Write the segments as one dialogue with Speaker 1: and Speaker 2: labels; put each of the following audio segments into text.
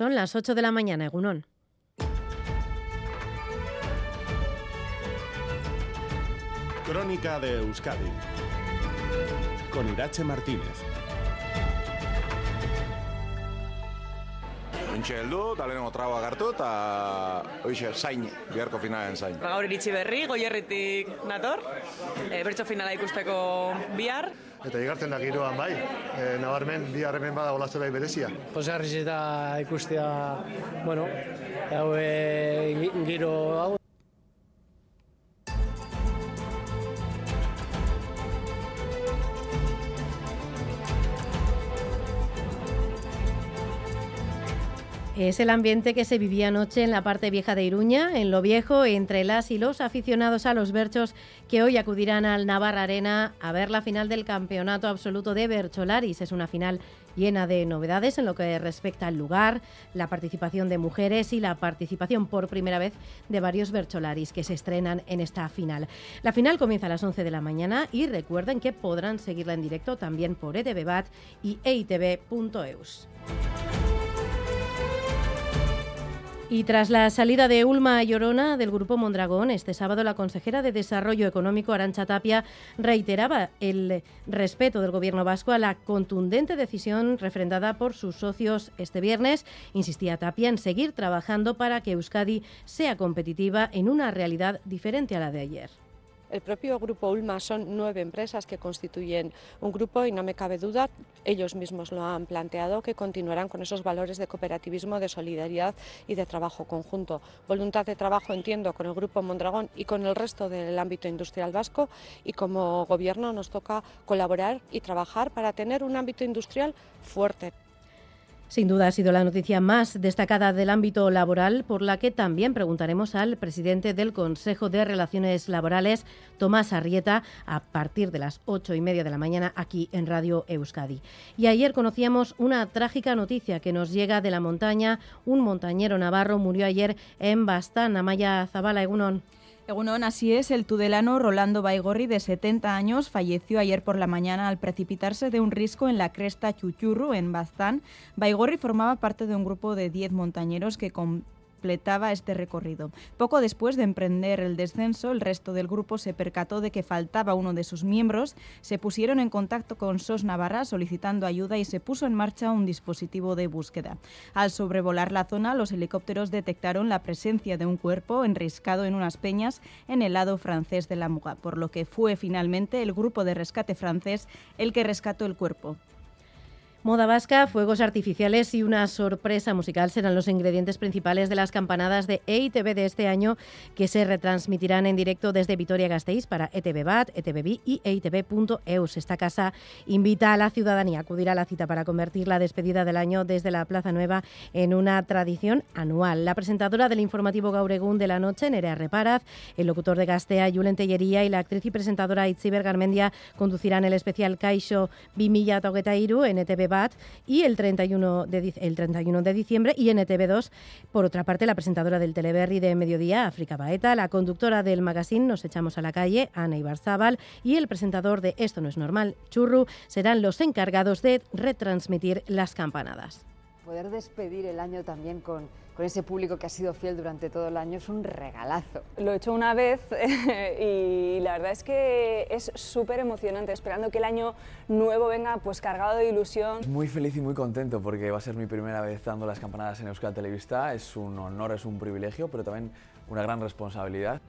Speaker 1: Son las 8 de la mañana, Egunón.
Speaker 2: Crónica de Euskadi con Irache Martínez.
Speaker 3: Ontxe heldu, eta lehenengo trago agartu, eta hoxe, zain, biharko finalen zain.
Speaker 4: Gaur iritsi berri, goierritik nator, e, bertso finala ikusteko bihar.
Speaker 5: Eta igartzen da giroan bai, e, nabarmen, bi harremen bada olazela berezia.
Speaker 6: Pozgarriz eta ikustea, bueno, hau e, giro hau
Speaker 1: Es el ambiente que se vivía anoche en la parte vieja de Iruña, en lo viejo, entre las y los aficionados a los berchos que hoy acudirán al Navarra Arena a ver la final del campeonato absoluto de Bercholaris. Es una final llena de novedades en lo que respecta al lugar, la participación de mujeres y la participación por primera vez de varios Bercholaris que se estrenan en esta final. La final comienza a las 11 de la mañana y recuerden que podrán seguirla en directo también por ETV Bat y eitv.eus. Y tras la salida de Ulma Llorona del Grupo Mondragón, este sábado la consejera de Desarrollo Económico, Arancha Tapia, reiteraba el respeto del Gobierno vasco a la contundente decisión refrendada por sus socios este viernes. Insistía Tapia en seguir trabajando para que Euskadi sea competitiva en una realidad diferente a la de ayer.
Speaker 7: El propio grupo Ulma son nueve empresas que constituyen un grupo y no me cabe duda, ellos mismos lo han planteado, que continuarán con esos valores de cooperativismo, de solidaridad y de trabajo conjunto. Voluntad de trabajo, entiendo, con el grupo Mondragón y con el resto del ámbito industrial vasco y como gobierno nos toca colaborar y trabajar para tener un ámbito industrial fuerte.
Speaker 1: Sin duda ha sido la noticia más destacada del ámbito laboral, por la que también preguntaremos al presidente del Consejo de Relaciones Laborales, Tomás Arrieta, a partir de las ocho y media de la mañana aquí en Radio Euskadi. Y ayer conocíamos una trágica noticia que nos llega de la montaña. Un montañero navarro murió ayer en Bastán, Amaya Zabala, Egunon.
Speaker 8: Egunon, así es, el tudelano Rolando Baigorri, de 70 años, falleció ayer por la mañana al precipitarse de un risco en la cresta Chuchurru, en Baztán. Baigorri formaba parte de un grupo de 10 montañeros que con completaba este recorrido. Poco después de emprender el descenso, el resto del grupo se percató de que faltaba uno de sus miembros, se pusieron en contacto con SOS Navarra solicitando ayuda y se puso en marcha un dispositivo de búsqueda. Al sobrevolar la zona, los helicópteros detectaron la presencia de un cuerpo enriscado en unas peñas en el lado francés de la Muga, por lo que fue finalmente el grupo de rescate francés el que rescató el cuerpo.
Speaker 1: Moda vasca, fuegos artificiales y una sorpresa musical serán los ingredientes principales de las campanadas de EITV de este año que se retransmitirán en directo desde Vitoria-Gasteiz para ETV Bat, ETV y EITV.eus. Esta casa invita a la ciudadanía a acudir a la cita para convertir la despedida del año desde la Plaza Nueva en una tradición anual. La presentadora del informativo Gauregún de la noche, Nerea Reparaz, el locutor de Gastea, Julen Tellería y la actriz y presentadora Itziber Garmendia conducirán el especial Caixo Bimilla Toguetairu en ETV Y el 31 de, el 31 de diciembre y en ETV2. Por otra parte, la presentadora del Teleberry de Mediodía, África Baeta, la conductora del magazine Nos echamos a la calle, Ana Ibarzábal, y el presentador de Esto no es normal, Churru, serán los encargados de retransmitir las campanadas.
Speaker 9: Poder despedir el año también con con ese público que ha sido fiel durante todo el año es un regalazo.
Speaker 10: Lo he hecho una vez y la verdad es que es súper emocionante, esperando que el año nuevo venga pues cargado de ilusión.
Speaker 11: Muy feliz y muy contento porque va a ser mi primera vez dando las campanadas en Euskal Televista, es un honor, es un privilegio, pero también una gran responsabilidad.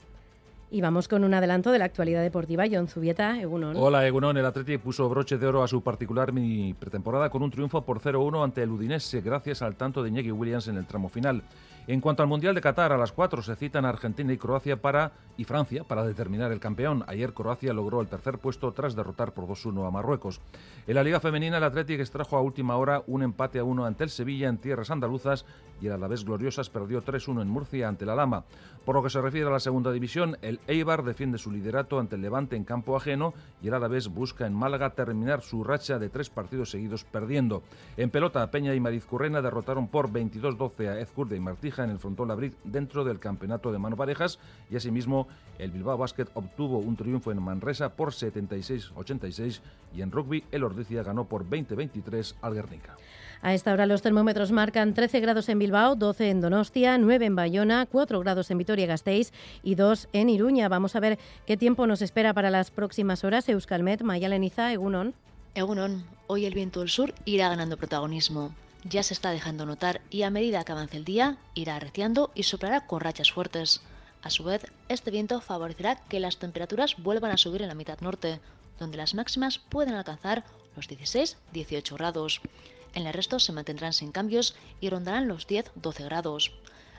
Speaker 1: Y vamos con un adelanto de la actualidad deportiva. John Zubieta, Egunon.
Speaker 12: Hola, Egunon. El Atleti puso broche de oro a su particular mini pretemporada con un triunfo por 0-1 ante el Udinese, gracias al tanto de Iñaki Williams en el tramo final. En cuanto al Mundial de Qatar, a las 4 se citan Argentina y Croacia para y Francia para determinar el campeón. Ayer Croacia logró el tercer puesto tras derrotar por 2-1 a Marruecos. En la Liga Femenina, el Atlético extrajo a última hora un empate a 1 ante el Sevilla en tierras andaluzas y el Alavés Gloriosas perdió 3-1 en Murcia ante la Lama. Por lo que se refiere a la segunda división, el Eibar defiende su liderato ante el Levante en campo ajeno y el Alavés busca en Málaga terminar su racha de tres partidos seguidos perdiendo. En pelota, Peña y Marizcurrena derrotaron por 22-12 a Ezcurde y Martija en el frontón Labrit dentro del campeonato de mano parejas y asimismo el Bilbao Basket obtuvo un triunfo en Manresa por 76-86 y en rugby el Ordicia ganó por 20-23 al Guernica.
Speaker 1: A esta hora los termómetros marcan 13 grados en Bilbao, 12 en Donostia, 9 en Bayona, 4 grados en Vitoria-Gasteiz y 2 en Iruña. Vamos a ver qué tiempo nos espera para las próximas horas. Euskalmet, Mayaleniza, Egunon.
Speaker 13: Egunon, hoy el viento del sur irá ganando protagonismo. Ya se está dejando notar y a medida que avance el día irá arreciando y soplará con rachas fuertes. A su vez, este viento favorecerá que las temperaturas vuelvan a subir en la mitad norte, donde las máximas pueden alcanzar los 16-18 grados. En el resto se mantendrán sin cambios y rondarán los 10-12 grados.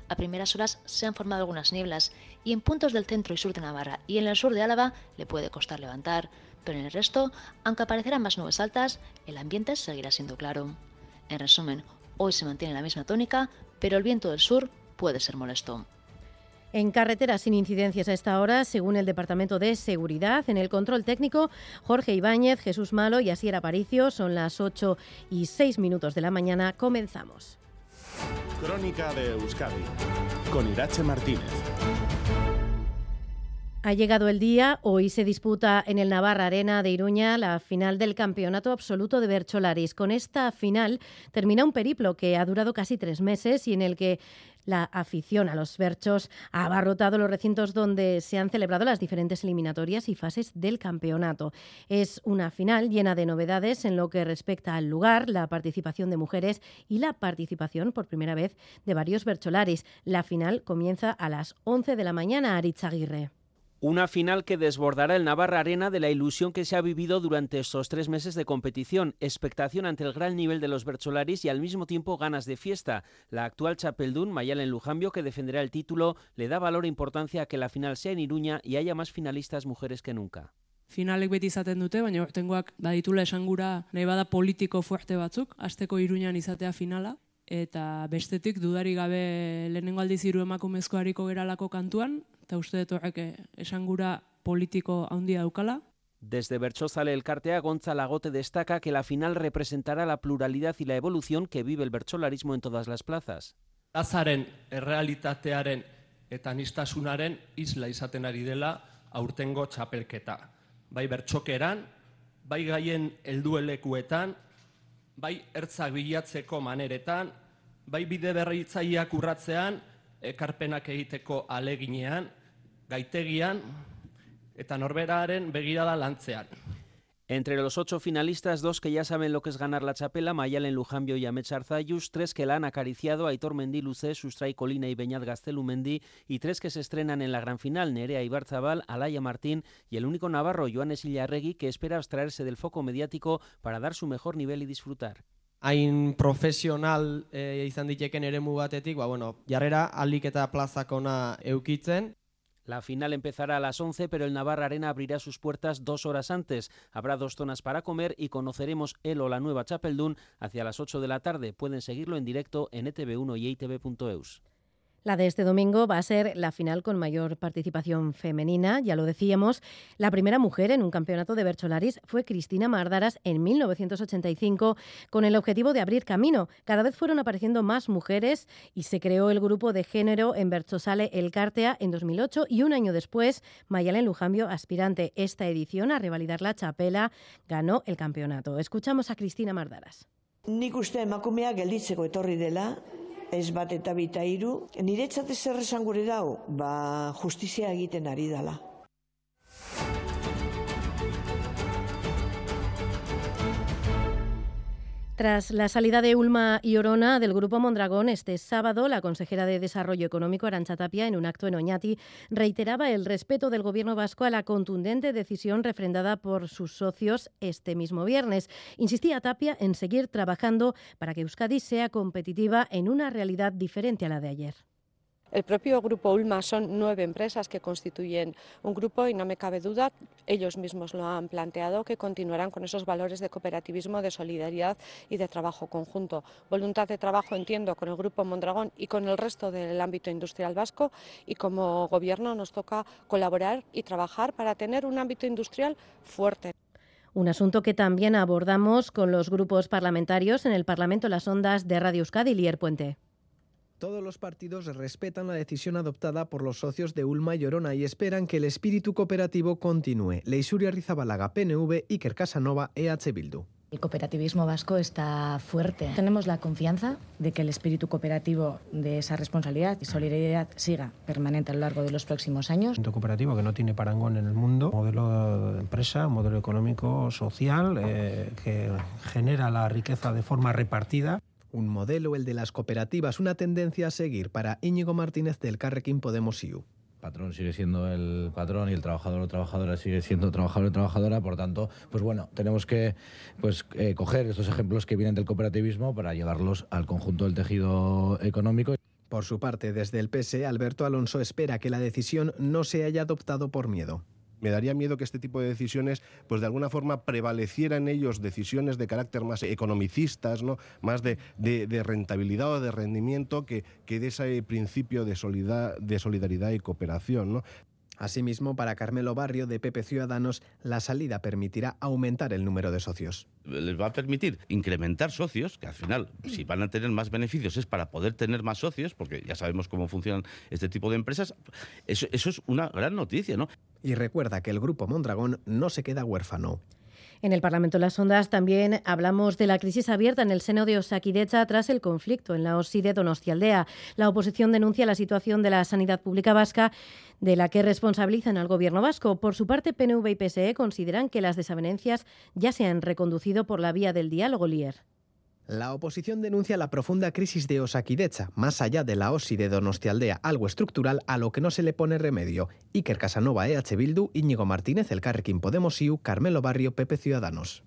Speaker 13: A primeras horas se han formado algunas nieblas y en puntos del centro y sur de Navarra y en el sur de Álava le puede costar levantar, pero en el resto, aunque aparecerán más nubes altas, el ambiente seguirá siendo claro. En resumen, hoy se mantiene la misma tónica, pero el viento del sur puede ser molesto.
Speaker 1: En carreteras sin incidencias a esta hora, según el Departamento de Seguridad, en el control técnico, Jorge Ibáñez, Jesús Malo y Asier Aparicio. Son las 8 y 6 minutos de la mañana. Comenzamos.
Speaker 2: Crónica de Euskadi con Irache Martínez.
Speaker 1: Ha llegado el día, hoy se disputa en el Navarra Arena de Iruña la final del Campeonato Absoluto de Bercholaris. Con esta final termina un periplo que ha durado casi tres meses y en el que la afición a los berchos ha abarrotado los recintos donde se han celebrado las diferentes eliminatorias y fases del campeonato. Es una final llena de novedades en lo que respecta al lugar, la participación de mujeres y la participación por primera vez de varios bercholaris. La final comienza a las 11 de la mañana, Aritz Aguirre.
Speaker 14: Una final que desbordará el Navarra Arena de la ilusión que se ha vivido durante estos tres meses de competición, expectación ante el gran nivel de los Bercholaris y al mismo tiempo ganas de fiesta. La actual Chapeldún, Mayalen Lujambio, que defenderá el título, le da valor e importancia a que la final sea en Iruña y haya más finalistas mujeres que nunca.
Speaker 15: Finalek beti izaten dute, baina urtengoak baditula esangura nahi bada politiko fuerte batzuk, asteko Iruñan izatea finala, eta bestetik dudari gabe lehenengo aldiz hiru emakumezkoariko geralako kantuan, eta uste dut horrek esangura politiko handia daukala.
Speaker 14: Desde Berchozale Elkartea, Gonza Lagote destaca que la final representará la pluralidad y la evolución que vive el bercholarismo en todas las plazas.
Speaker 16: Azaren errealitatearen eta nistasunaren isla izaten ari dela aurtengo txapelketa. Bai bertxokeran, bai gaien helduelekuetan, bai ertzak bilatzeko maneretan, bai bide berritzaileak urratzean, ekarpenak egiteko aleginean, gaitegian eta norberaren begirada lantzean.
Speaker 14: Entre los ocho finalistas, dos que ya saben lo que es ganar la chapela, Mayalen Lujambio y Amech Arzayus, tres que la han acariciado, Aitor Mendy Lucé, Sustray Colina y Beñat Gastelumendi, y tres que se estrenan en la gran final, Nerea Ibarzabal, Alaya Martín y el único navarro, Joanes Illarregui, que espera abstraerse del foco mediático para dar su mejor nivel y disfrutar.
Speaker 17: Hain profesional e, izan diteken eremu batetik, ba, bueno, jarrera alik eta plazakona eukitzen.
Speaker 14: La final empezará a las 11, pero el Navarra Arena abrirá sus puertas dos horas antes. Habrá dos zonas para comer y conoceremos el o la nueva Chapeldún hacia las 8 de la tarde. Pueden seguirlo en directo en etv1 y itv.eus.
Speaker 1: La de este domingo va a ser la final con mayor participación femenina, ya lo decíamos. La primera mujer en un campeonato de Bercholaris fue Cristina Mardaras en 1985 con el objetivo de abrir camino. Cada vez fueron apareciendo más mujeres y se creó el grupo de género en Berchosale El Cártea en 2008 y un año después Mayalen Lujambio, aspirante esta edición a revalidar la chapela, ganó el campeonato. Escuchamos a Cristina Mardaras.
Speaker 11: Nik uste emakumea gelditzeko etorri dela, ez bat eta bita hiru, niretzat zer esan gure dau, ba justizia egiten ari dala.
Speaker 1: Tras la salida de Ulma y Orona del Grupo Mondragón este sábado, la consejera de Desarrollo Económico, Arancha Tapia, en un acto en Oñati, reiteraba el respeto del Gobierno vasco a la contundente decisión refrendada por sus socios este mismo viernes. Insistía Tapia en seguir trabajando para que Euskadi sea competitiva en una realidad diferente a la de ayer.
Speaker 7: El propio grupo Ulma son nueve empresas que constituyen un grupo y no me cabe duda, ellos mismos lo han planteado, que continuarán con esos valores de cooperativismo, de solidaridad y de trabajo conjunto. Voluntad de trabajo, entiendo, con el grupo Mondragón y con el resto del ámbito industrial vasco y como gobierno nos toca colaborar y trabajar para tener un ámbito industrial fuerte.
Speaker 1: Un asunto que también abordamos con los grupos parlamentarios en el Parlamento Las Ondas de Radio Euskadi, Lier Puente.
Speaker 18: Todos los partidos respetan la decisión adoptada por los socios de Ulma y Orona y esperan que el espíritu cooperativo continúe. Leisuria Rizabalaga, PNV, Iker Casanova, EH Bildu.
Speaker 19: El cooperativismo vasco está fuerte. Tenemos la confianza de que el espíritu cooperativo de esa responsabilidad y solidaridad siga permanente a lo largo de los próximos años.
Speaker 3: Un cooperativo que no tiene parangón en el mundo, modelo de empresa, modelo económico, social, eh, que genera la riqueza de forma repartida.
Speaker 18: Un modelo, el de las cooperativas, una tendencia a seguir para Íñigo Martínez del Carrequín Podemos IU
Speaker 20: patrón sigue siendo el patrón y el trabajador o trabajadora sigue siendo trabajador o trabajadora, por tanto, pues bueno, tenemos que pues eh, coger estos ejemplos que vienen del cooperativismo para llevarlos al conjunto del tejido económico.
Speaker 18: Por su parte, desde el PSE, Alberto Alonso espera que la decisión no se haya adoptado por miedo
Speaker 5: me daría miedo que este tipo de decisiones, pues de alguna forma prevalecieran en ellos decisiones de carácter más economicistas, ¿no? más de, rentabilidad o de rendimiento que, que de ese principio de, de solidaridad y cooperación. ¿no?
Speaker 18: Asimismo, para Carmelo Barrio de PP Ciudadanos, la salida permitirá aumentar el número de socios.
Speaker 21: Les va a permitir incrementar socios, que al final, si van a tener más beneficios, es para poder tener más socios, porque ya sabemos cómo funcionan este tipo de empresas. Eso, eso es una gran noticia, ¿no?
Speaker 18: Y recuerda que el Grupo Mondragón no se queda huérfano.
Speaker 1: En el Parlamento de las Ondas también hablamos de la crisis abierta en el seno de Osakidecha tras el conflicto en la OSI de Donostialdea. La oposición denuncia la situación de la sanidad pública vasca de la que responsabilizan al gobierno vasco. Por su parte, PNV y PSE consideran que las desavenencias ya se han reconducido por la vía del diálogo Lier.
Speaker 18: La oposición denuncia la profunda crisis de Osakidecha, más allá de la OSI de Donostialdea, algo estructural a lo que no se le pone remedio. Iker Casanova, EH Bildu, Íñigo Martínez, El Carrequín Podemos Carmelo Barrio, Pepe Ciudadanos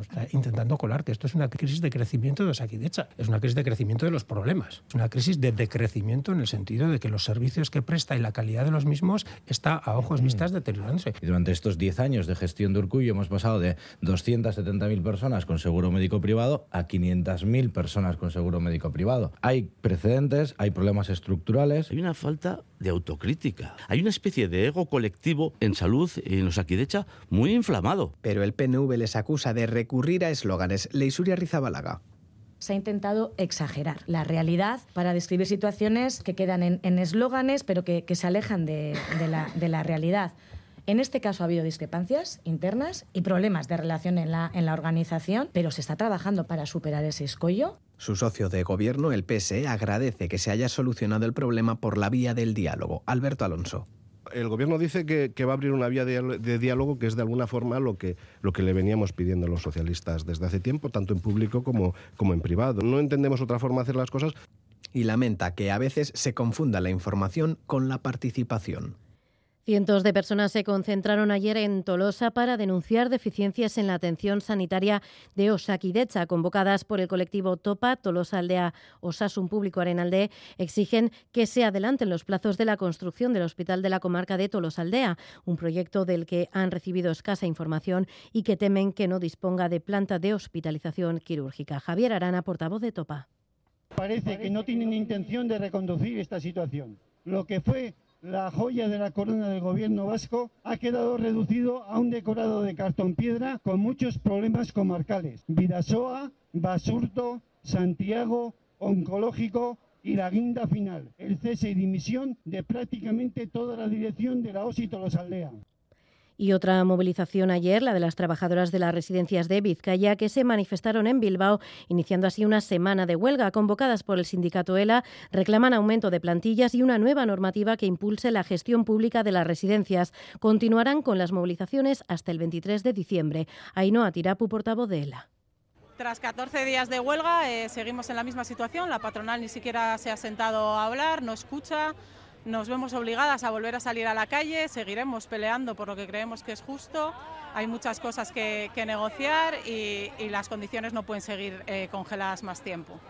Speaker 3: está intentando colar que esto es una crisis de crecimiento de Osakidecha, es una crisis de crecimiento de los problemas, es una crisis de decrecimiento en el sentido de que los servicios que presta y la calidad de los mismos está a ojos vistas deteriorándose.
Speaker 20: Y durante estos 10 años de gestión de Urcuyo hemos pasado de 270.000 personas con seguro médico privado a 500.000 personas con seguro médico privado. Hay precedentes, hay problemas estructurales.
Speaker 21: Hay una falta de autocrítica. Hay una especie de ego colectivo en salud en Osakidecha muy inflamado.
Speaker 18: Pero el PNV les acusa de recurrir a eslóganes. Leisuria Rizabalaga
Speaker 19: se ha intentado exagerar la realidad para describir situaciones que quedan en eslóganes, pero que, se alejan de, la, de, la, realidad. En este caso ha habido discrepancias internas y problemas de relación en la, en la organización, pero se está trabajando para superar ese escollo.
Speaker 18: Su socio de gobierno, el PSE, agradece que se haya solucionado el problema por la vía del diálogo. Alberto Alonso
Speaker 5: el gobierno dice que, va a abrir una vía de, diálogo que es de alguna forma lo que, lo que le veníamos pidiendo a los socialistas desde hace tiempo, tanto en público como, como en privado. No entendemos otra forma de hacer las cosas.
Speaker 18: Y lamenta que a veces se confunda la información con la participación.
Speaker 1: Cientos de personas se concentraron ayer en Tolosa para denunciar deficiencias en la atención sanitaria de Osakidecha, convocadas por el colectivo Topa, Tolosa Aldea Osasun Público Arenalde, exigen que se adelanten los plazos de la construcción del hospital de la comarca de Tolosa Aldea, un proyecto del que han recibido escasa información y que temen que no disponga de planta de hospitalización quirúrgica. Javier Arana, portavoz de Topa.
Speaker 22: Parece que no tienen intención de reconducir esta situación. Lo que fue la joya de la corona del gobierno vasco ha quedado reducido a un decorado de cartón piedra con muchos problemas comarcales. Vidasoa, Basurto, Santiago, Oncológico y la guinda final, el cese y dimisión de prácticamente toda la dirección de la OSI Aldea.
Speaker 1: Y otra movilización ayer, la de las trabajadoras de las residencias de Vizcaya, que se manifestaron en Bilbao, iniciando así una semana de huelga. Convocadas por el sindicato ELA, reclaman aumento de plantillas y una nueva normativa que impulse la gestión pública de las residencias. Continuarán con las movilizaciones hasta el 23 de diciembre. Ainhoa Tirapu, portavoz de ELA.
Speaker 23: Tras 14 días de huelga, eh, seguimos en la misma situación. La patronal ni siquiera se ha sentado a hablar, no escucha nos vemos obligadas a volver a salir a la calle, seguiremos peleando por lo que creemos que es justo, hay muchas cosas que, negociar y, las condiciones no pueden seguir eh, congeladas más tiempo.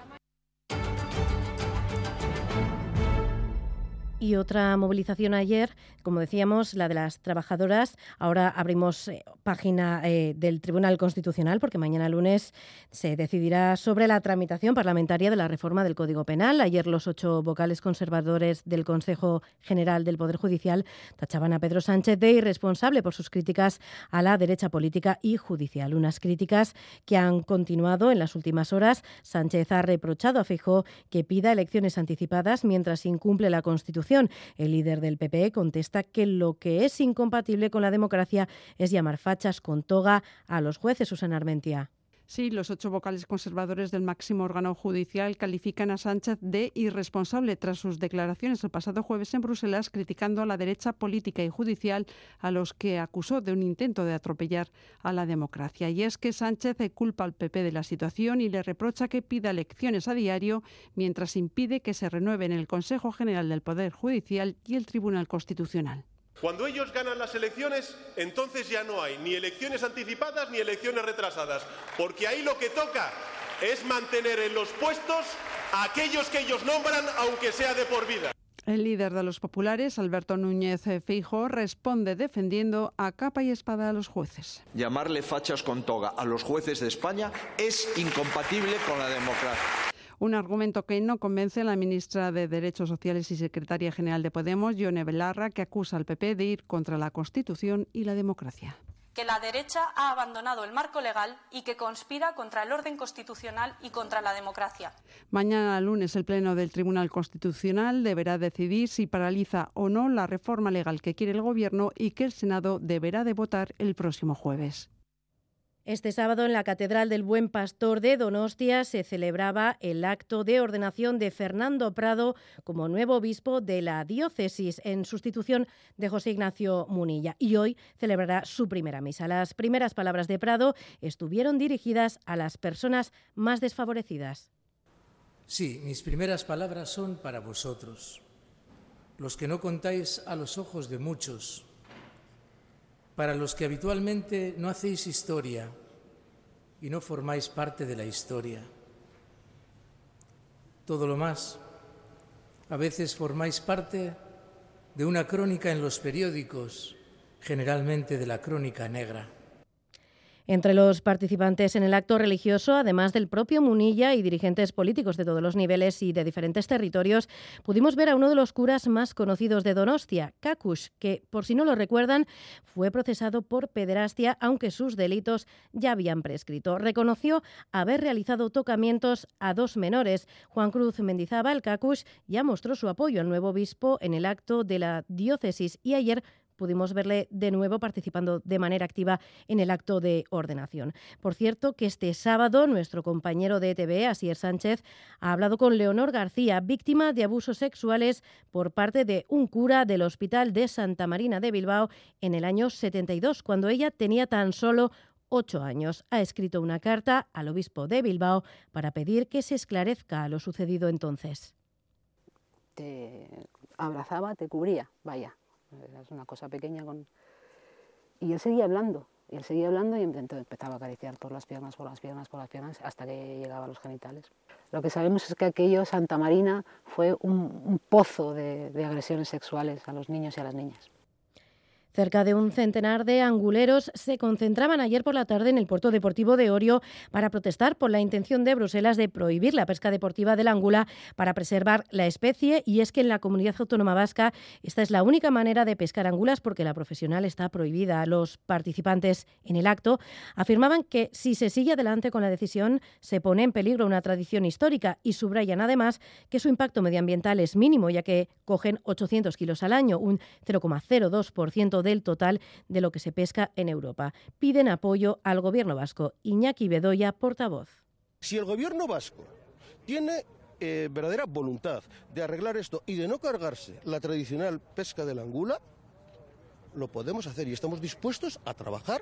Speaker 1: Y otra movilización ayer, como decíamos, la de las trabajadoras. Ahora abrimos eh, página eh, del Tribunal Constitucional porque mañana lunes se decidirá sobre la tramitación parlamentaria de la reforma del Código Penal. Ayer los ocho vocales conservadores del Consejo General del Poder Judicial tachaban a Pedro Sánchez de irresponsable por sus críticas a la derecha política y judicial. Unas críticas que han continuado en las últimas horas. Sánchez ha reprochado a Feijóo que pida elecciones anticipadas mientras incumple la Constitución el líder del PPE contesta que lo que es incompatible con la democracia es llamar fachas con toga a los jueces, Susana Armentia.
Speaker 24: Sí, los ocho vocales conservadores del máximo órgano judicial califican a Sánchez de irresponsable tras sus declaraciones el pasado jueves en Bruselas criticando a la derecha política y judicial a los que acusó de un intento de atropellar a la democracia. Y es que Sánchez culpa al PP de la situación y le reprocha que pida elecciones a diario mientras impide que se renueven el Consejo General del Poder Judicial y el Tribunal Constitucional.
Speaker 25: Cuando ellos ganan las elecciones, entonces ya no hay ni elecciones anticipadas ni elecciones retrasadas, porque ahí lo que toca es mantener en los puestos a aquellos que ellos nombran, aunque sea de por vida.
Speaker 24: El líder de los populares, Alberto Núñez Feijo, responde defendiendo a capa y espada a los jueces.
Speaker 26: Llamarle fachas con toga a los jueces de España es incompatible con la democracia.
Speaker 24: Un argumento que no convence a la ministra de Derechos Sociales y secretaria general de Podemos, Yone Belarra, que acusa al PP de ir contra la Constitución y la democracia
Speaker 27: que la derecha ha abandonado el marco legal y que conspira contra el orden constitucional y contra la democracia.
Speaker 24: Mañana lunes el Pleno del Tribunal Constitucional deberá decidir si paraliza o no la reforma legal que quiere el Gobierno y que el Senado deberá de votar el próximo jueves.
Speaker 1: Este sábado en la Catedral del Buen Pastor de Donostia se celebraba el acto de ordenación de Fernando Prado como nuevo obispo de la diócesis en sustitución de José Ignacio Munilla y hoy celebrará su primera misa. Las primeras palabras de Prado estuvieron dirigidas a las personas más desfavorecidas.
Speaker 28: Sí, mis primeras palabras son para vosotros, los que no contáis a los ojos de muchos para los que habitualmente no hacéis historia y no formáis parte de la historia. Todo lo más, a veces formáis parte de una crónica en los periódicos, generalmente de la crónica negra.
Speaker 1: Entre los participantes en el acto religioso, además del propio Munilla y dirigentes políticos de todos los niveles y de diferentes territorios, pudimos ver a uno de los curas más conocidos de Donostia, Kakush, que, por si no lo recuerdan, fue procesado por pederastia, aunque sus delitos ya habían prescrito. Reconoció haber realizado tocamientos a dos menores. Juan Cruz Mendizábal, Kakush, ya mostró su apoyo al nuevo obispo en el acto de la diócesis y ayer pudimos verle de nuevo participando de manera activa en el acto de ordenación. Por cierto, que este sábado nuestro compañero de ETV, Asier Sánchez, ha hablado con Leonor García, víctima de abusos sexuales por parte de un cura del Hospital de Santa Marina de Bilbao en el año 72, cuando ella tenía tan solo ocho años. Ha escrito una carta al obispo de Bilbao para pedir que se esclarezca lo sucedido entonces.
Speaker 29: Te abrazaba, te cubría, vaya, es una cosa pequeña con... Y él seguía hablando, y él seguía hablando y empezaba a acariciar por las piernas, por las piernas, por las piernas, hasta que llegaba a los genitales. Lo que sabemos es que aquello, Santa Marina, fue un, pozo de agresiones sexuales a los niños y a las niñas.
Speaker 1: Cerca de un centenar de anguleros se concentraban ayer por la tarde en el puerto deportivo de Orio para protestar por la intención de Bruselas de prohibir la pesca deportiva del angula para preservar la especie y es que en la comunidad autónoma vasca esta es la única manera de pescar angulas porque la profesional está prohibida. Los participantes en el acto afirmaban que si se sigue adelante con la decisión se pone en peligro una tradición histórica y subrayan además que su impacto medioambiental es mínimo ya que cogen 800 kilos al año, un 0,02% del total de lo que se pesca en Europa. Piden apoyo al gobierno vasco. Iñaki Bedoya, portavoz.
Speaker 5: Si el gobierno vasco tiene eh, verdadera voluntad de arreglar esto y de no cargarse la tradicional pesca de la angula, lo podemos hacer y estamos dispuestos a trabajar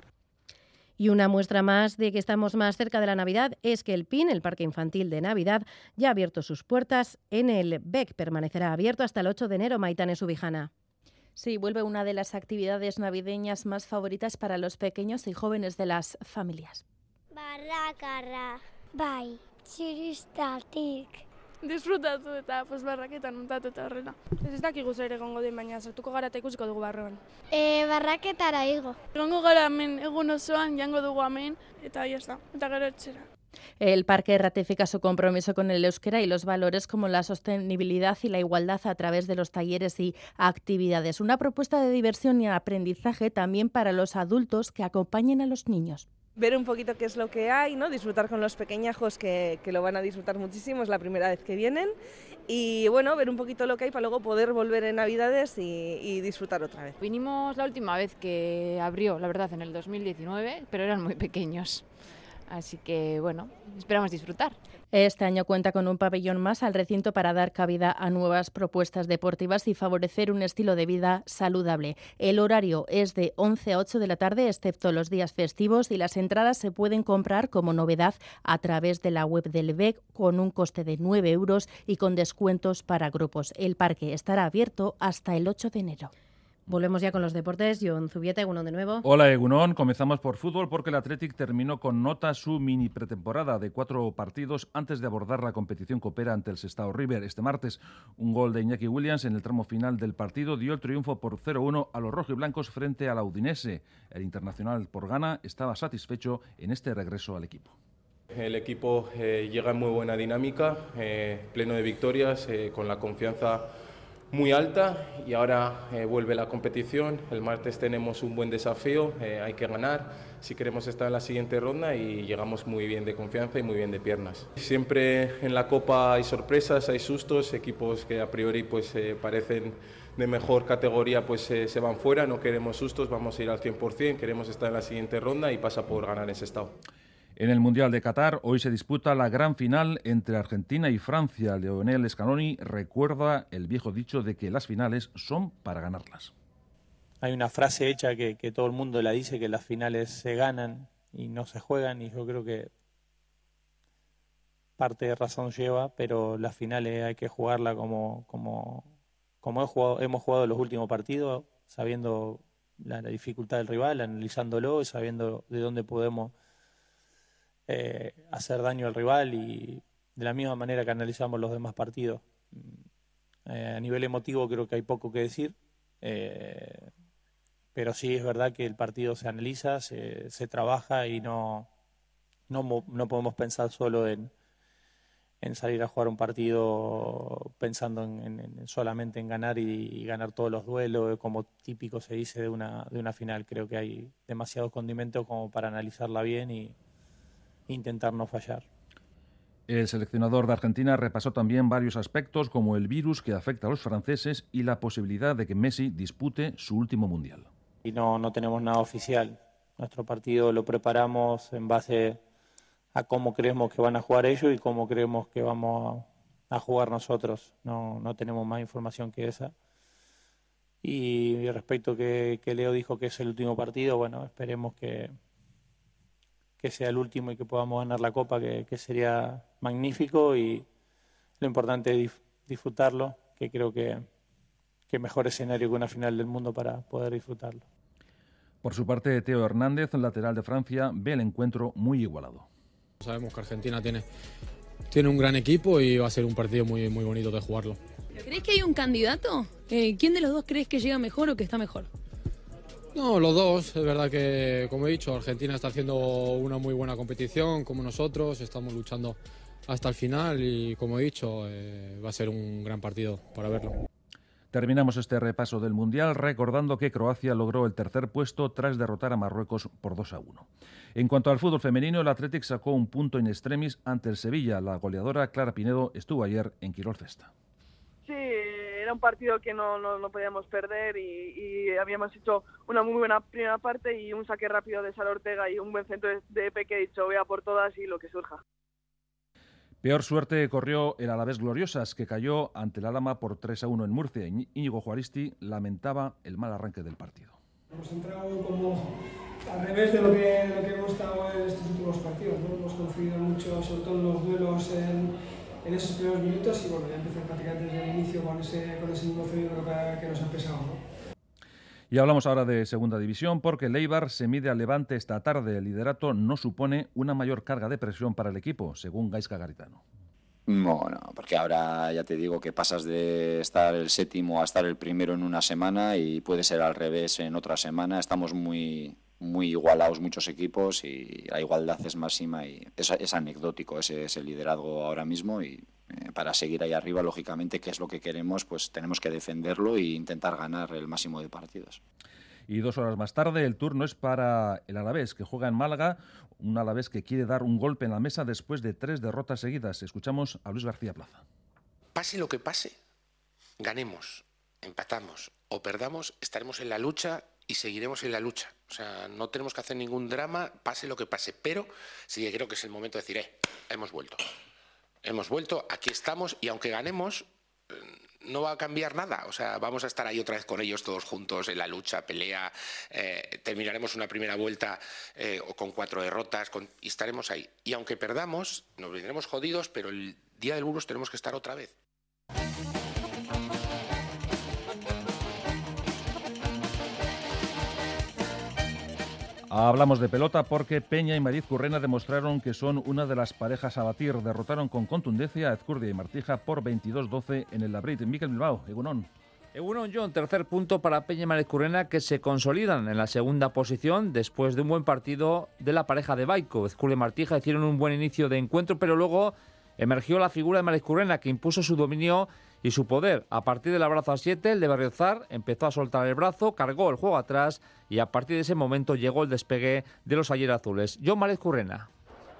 Speaker 1: y una muestra más de que estamos más cerca de la Navidad es que el PIN, el Parque Infantil de Navidad, ya ha abierto sus puertas en el BEC. Permanecerá abierto hasta el 8 de enero. Maitane Subijana.
Speaker 30: Sí, vuelve una de las actividades navideñas más favoritas para los pequeños y jóvenes de las familias.
Speaker 31: Barrakarra, bai, txiristatik.
Speaker 32: Disfrutatu eta pues, barraketan montatu eta horrela. Ez ez dakigu zer egongo den, baina sartuko gara eta ikusiko dugu barroan.
Speaker 31: E, barraketara igo.
Speaker 32: Egongo gara hemen egun osoan, jango dugu hemen, eta ya está, eta gero etxera.
Speaker 30: El parque ratifica su compromiso con el euskera y los valores como la sostenibilidad y la igualdad a través de los talleres y actividades. Una propuesta de diversión y aprendizaje también para los adultos que acompañen a los niños
Speaker 33: ver un poquito qué es lo que hay, ¿no? disfrutar con los pequeñajos que, que, lo van a disfrutar muchísimo, es la primera vez que vienen, y bueno, ver un poquito lo que hay para luego poder volver en Navidades y, y, disfrutar otra vez.
Speaker 34: Vinimos la última vez que abrió, la verdad, en el 2019, pero eran muy pequeños
Speaker 35: Así que, bueno, esperamos disfrutar.
Speaker 30: Este año cuenta con un pabellón más al recinto para dar cabida a nuevas propuestas deportivas y favorecer un estilo de vida saludable. El horario es de 11 a 8 de la tarde, excepto los días festivos, y las entradas se pueden comprar como novedad a través de la web del BEC con un coste de 9 euros y con descuentos para grupos. El parque estará abierto hasta el 8 de enero.
Speaker 1: Volvemos ya con los deportes. John Zubieta, uno de nuevo.
Speaker 12: Hola, Egunon. Comenzamos por fútbol porque el Athletic terminó con nota su mini pretemporada de cuatro partidos antes de abordar la competición copera ante el Sestao River. Este martes, un gol de Iñaki Williams en el tramo final del partido dio el triunfo por 0-1 a los rojiblancos frente al Udinese. El internacional por Ghana estaba satisfecho en este regreso al equipo.
Speaker 36: El equipo eh, llega en muy buena dinámica, eh, pleno de victorias, eh, con la confianza muy alta y ahora eh, vuelve la competición. El martes tenemos un buen desafío, eh, hay que ganar si queremos estar en la siguiente ronda y llegamos muy bien de confianza y muy bien de piernas. Siempre en la Copa hay sorpresas, hay sustos, equipos que a priori pues eh, parecen de mejor categoría pues se van fuera, no queremos sustos, vamos a ir al 100%, queremos estar en la siguiente ronda y pasa por ganar ese estado.
Speaker 12: En el Mundial de Qatar, hoy se disputa la gran final entre Argentina y Francia. Leonel Scaloni recuerda el viejo dicho de que las finales son para ganarlas.
Speaker 37: Hay una frase hecha que, todo el mundo la dice, que las finales se ganan y no se juegan, y yo creo que parte de razón lleva, pero las finales hay que jugarla como, como, hemos jugado los últimos partidos, sabiendo la, dificultad del rival, analizándolo, sabiendo de dónde podemos eh, hacer daño al rival y de la misma manera que analizamos los demás partidos. Eh, a nivel emotivo creo que hay poco que decir, eh, pero sí es verdad que el partido se analiza, se, se trabaja y no, no, no, podemos pensar solo en, en, salir a jugar un partido pensando en, en, solamente en ganar y, y, ganar todos los duelos, como típico se dice de una, de una final. Creo que hay demasiados condimentos como para analizarla bien y, intentar no fallar.
Speaker 12: El seleccionador de Argentina repasó también varios aspectos como el virus que afecta a los franceses y la posibilidad de que Messi dispute su último mundial.
Speaker 37: Y no, no tenemos nada oficial. Nuestro partido lo preparamos en base a cómo creemos que van a jugar ellos y cómo creemos que vamos a, jugar nosotros. No, no tenemos más información que esa. Y respecto que, que Leo dijo que es el último partido, bueno, esperemos que, que sea el último y que podamos ganar la copa, que, que sería magnífico y lo importante es disfrutarlo, que creo que, que mejor escenario que una final del mundo para poder disfrutarlo.
Speaker 12: Por su parte, Teo Hernández, lateral de Francia, ve el encuentro muy igualado.
Speaker 38: Sabemos que Argentina tiene, tiene un gran equipo y va a ser un partido muy, muy bonito de jugarlo.
Speaker 39: ¿Crees que hay un candidato? Eh, ¿Quién de los dos crees que llega mejor o que está mejor?
Speaker 38: No, los dos. Es verdad que, como he dicho, Argentina está haciendo una muy buena competición, como nosotros. Estamos luchando hasta el final y, como he dicho, eh, va a ser un gran partido para verlo.
Speaker 12: Terminamos este repaso del Mundial recordando que Croacia logró el tercer puesto tras derrotar a Marruecos por 2 a 1. En cuanto al fútbol femenino, el Athletic sacó un punto in extremis ante el Sevilla. La goleadora Clara Pinedo estuvo ayer en Quirol Festa.
Speaker 40: Sí, era un partido que no, no, no podíamos perder y, y, habíamos hecho una muy buena primera parte y un saque rápido de Sara Ortega y un buen centro de, Epe que he dicho voy a por todas y lo que surja.
Speaker 12: Peor suerte corrió el Alavés Gloriosas, que cayó ante el Alama por 3 a 1 en Murcia. Íñigo Juaristi lamentaba el mal arranque del partido.
Speaker 41: Hemos entrado como al revés de lo que, lo que hemos estado en estos últimos partidos. ¿no? Hemos confiado mucho, sobre todo en los duelos en, en esos primeros minutos y bueno, ya empezó prácticamente desde el inicio con ese, con ese mismo frío que, que nos ha pesado. ¿no?
Speaker 12: Y hablamos ahora de segunda división porque Leibar se mide al Levante esta tarde. El liderato no supone una mayor carga de presión para el equipo, según Gaisca Garitano.
Speaker 42: No, no, porque ahora ya te digo que pasas de estar el séptimo a estar el primero en una semana y puede ser al revés en otra semana. Estamos muy, muy igualados muchos equipos y la igualdad es máxima y es, es anecdótico ese, ese liderazgo ahora mismo y eh, para seguir ahí arriba, lógicamente, que es lo que queremos, pues tenemos que defenderlo e intentar ganar el máximo de partidos.
Speaker 12: Y dos horas más tarde el turno es para el Alavés, que juega en Málaga, un Alavés que quiere dar un golpe en la mesa después de tres derrotas seguidas. Escuchamos a Luis García Plaza.
Speaker 43: Pase lo que pase, ganemos, empatamos o perdamos, estaremos en la lucha
Speaker 44: y seguiremos en la lucha. O sea, no tenemos que hacer ningún drama, pase lo que pase, pero sí creo que es el momento de decir, eh, hemos vuelto. Hemos vuelto, aquí estamos y aunque ganemos, eh, no va a cambiar nada. O sea, vamos a estar ahí otra vez con ellos todos juntos en la lucha, pelea. Eh, terminaremos una primera vuelta eh, con cuatro derrotas y estaremos ahí. Y aunque perdamos, nos vendremos jodidos, pero el día del Burgos tenemos que estar otra vez.
Speaker 12: Hablamos de pelota porque Peña y Mariz Currena demostraron que son una de las parejas a batir. Derrotaron con contundencia a Ezcurdia y Martija por 22-12 en el Labrit. Miquel Bilbao, Egunon.
Speaker 45: Egunon John, tercer punto para Peña y Mariz Currena que se consolidan en la segunda posición después de un buen partido de la pareja de Baico. Ezcurdia y Martija hicieron un buen inicio de encuentro, pero luego emergió la figura de Mariz Currena que impuso su dominio y su poder. A partir del abrazo a 7, el de Berriozar empezó a soltar el brazo, cargó el juego atrás y a partir de ese momento llegó el despegue de los ayer azules. John Márez Currena.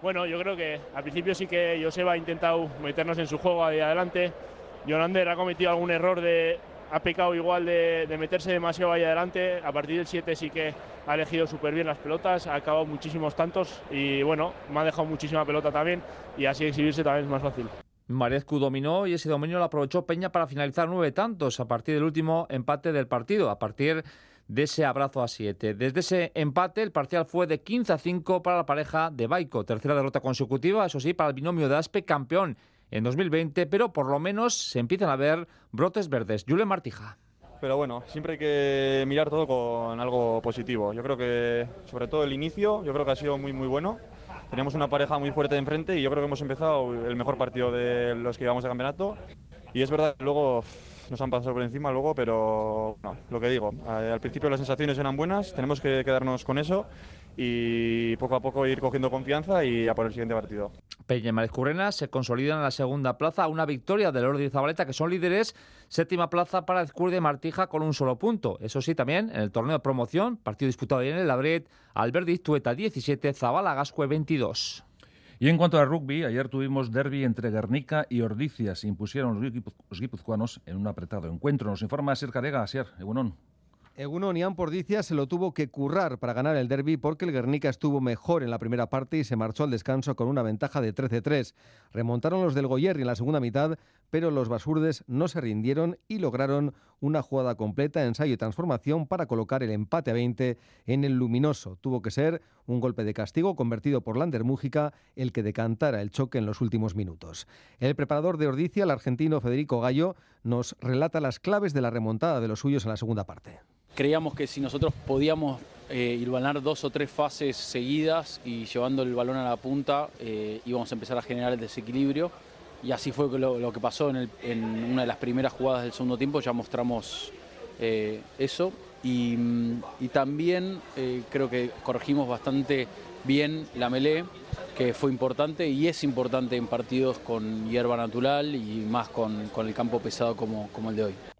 Speaker 43: Bueno, yo creo que al principio sí que Joseba ha intentado meternos en su juego ahí adelante. Jonander ha cometido algún error de. Ha pecado igual de, de meterse demasiado ahí adelante. A partir del 7 sí que ha elegido súper bien las pelotas, ha acabado muchísimos tantos y bueno, me ha dejado muchísima pelota también y así exhibirse también es más fácil.
Speaker 45: Marezcu dominó y ese dominio lo aprovechó Peña para finalizar nueve tantos a partir del último empate del partido, a partir de ese abrazo a siete. Desde ese empate, el parcial fue de 15 a 5 para la pareja de Baico. Tercera derrota consecutiva, eso sí, para el binomio de Aspe, campeón en 2020, pero por lo menos se empiezan a ver brotes verdes. Julen Martija.
Speaker 46: Pero bueno, siempre hay que mirar todo con algo positivo. Yo creo que, sobre todo el inicio, yo creo que ha sido muy, muy bueno Teníamos una pareja muy fuerte de enfrente y yo creo que hemos empezado el mejor partido de los que llevamos de campeonato. Y es verdad que luego nos han pasado por encima luego, pero no, lo que digo, al principio las sensaciones eran buenas, tenemos que quedarnos con eso y poco a poco ir cogiendo confianza y a por el siguiente partido.
Speaker 45: Peña y se consolidan en la segunda plaza, una victoria del Oro de Zabaleta, que son líderes, séptima plaza para Ezcurdia y Martija con un solo punto. Eso sí, también en el torneo de promoción, partido disputado en el Labret, Alberdi Tueta 17, Zabala Gascue 22.
Speaker 12: Y en cuanto al rugby, ayer tuvimos derby entre Guernica y Ordizia. Se impusieron los guipuzcoanos en un apretado encuentro. Nos informa Sir Carega, Asier, Egunon.
Speaker 47: Egunon y Pordicia se lo tuvo que currar para ganar el derby porque el Guernica estuvo mejor en la primera parte y se marchó al descanso con una ventaja de 13-3. Remontaron los del Goyerri en la segunda mitad, pero los basurdes no se rindieron y lograron una jugada completa, ensayo y transformación para colocar el empate a 20 en el luminoso. Tuvo que ser un golpe de castigo convertido por Lander Mújica el que decantara el choque en los últimos minutos. El preparador de Ordicia, el argentino Federico Gallo, nos relata las claves de la remontada de los suyos en la segunda parte
Speaker 48: creíamos que si nosotros podíamos eh, ganar dos o tres fases seguidas y llevando el balón a la punta eh, íbamos a empezar a generar el desequilibrio y así fue lo, que pasó en, una de las primeras jugadas del segundo tiempo, ya mostramos eh, eso y, y también eh, creo que corregimos bastante bien la melee, que fue importante y es importante en partidos con hierba natural y más con, el campo pesado como el de hoy.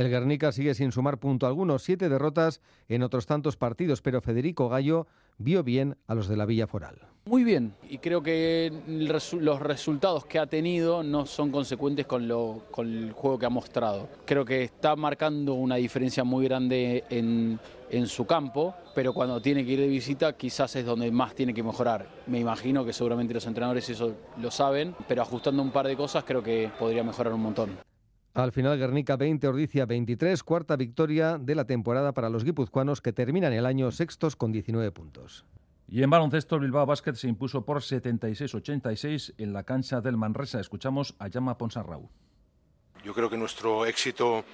Speaker 47: El Guernica sigue sin sumar punto alguno, siete derrotas en otros tantos partidos, pero Federico Gallo vio bien a los de la Villa Foral.
Speaker 48: Muy bien, y creo que los resultados que ha tenido no son consecuentes con, lo, con el juego que ha mostrado. Creo que está marcando una diferencia muy grande en, en su campo, pero cuando tiene que ir de visita quizás es donde más tiene que mejorar. Me imagino que seguramente los entrenadores eso lo saben, pero ajustando un par de cosas creo que podría mejorar un montón.
Speaker 47: Al final, Guernica 20, Ordicia 23, cuarta victoria de la temporada para los guipuzcoanos que terminan el año sextos con 19 puntos.
Speaker 12: Y en baloncesto, el Bilbao Basket se impuso por 76-86 en la cancha del Manresa. Escuchamos a Llama Ponsarrau.
Speaker 49: Yo creo que nuestro éxito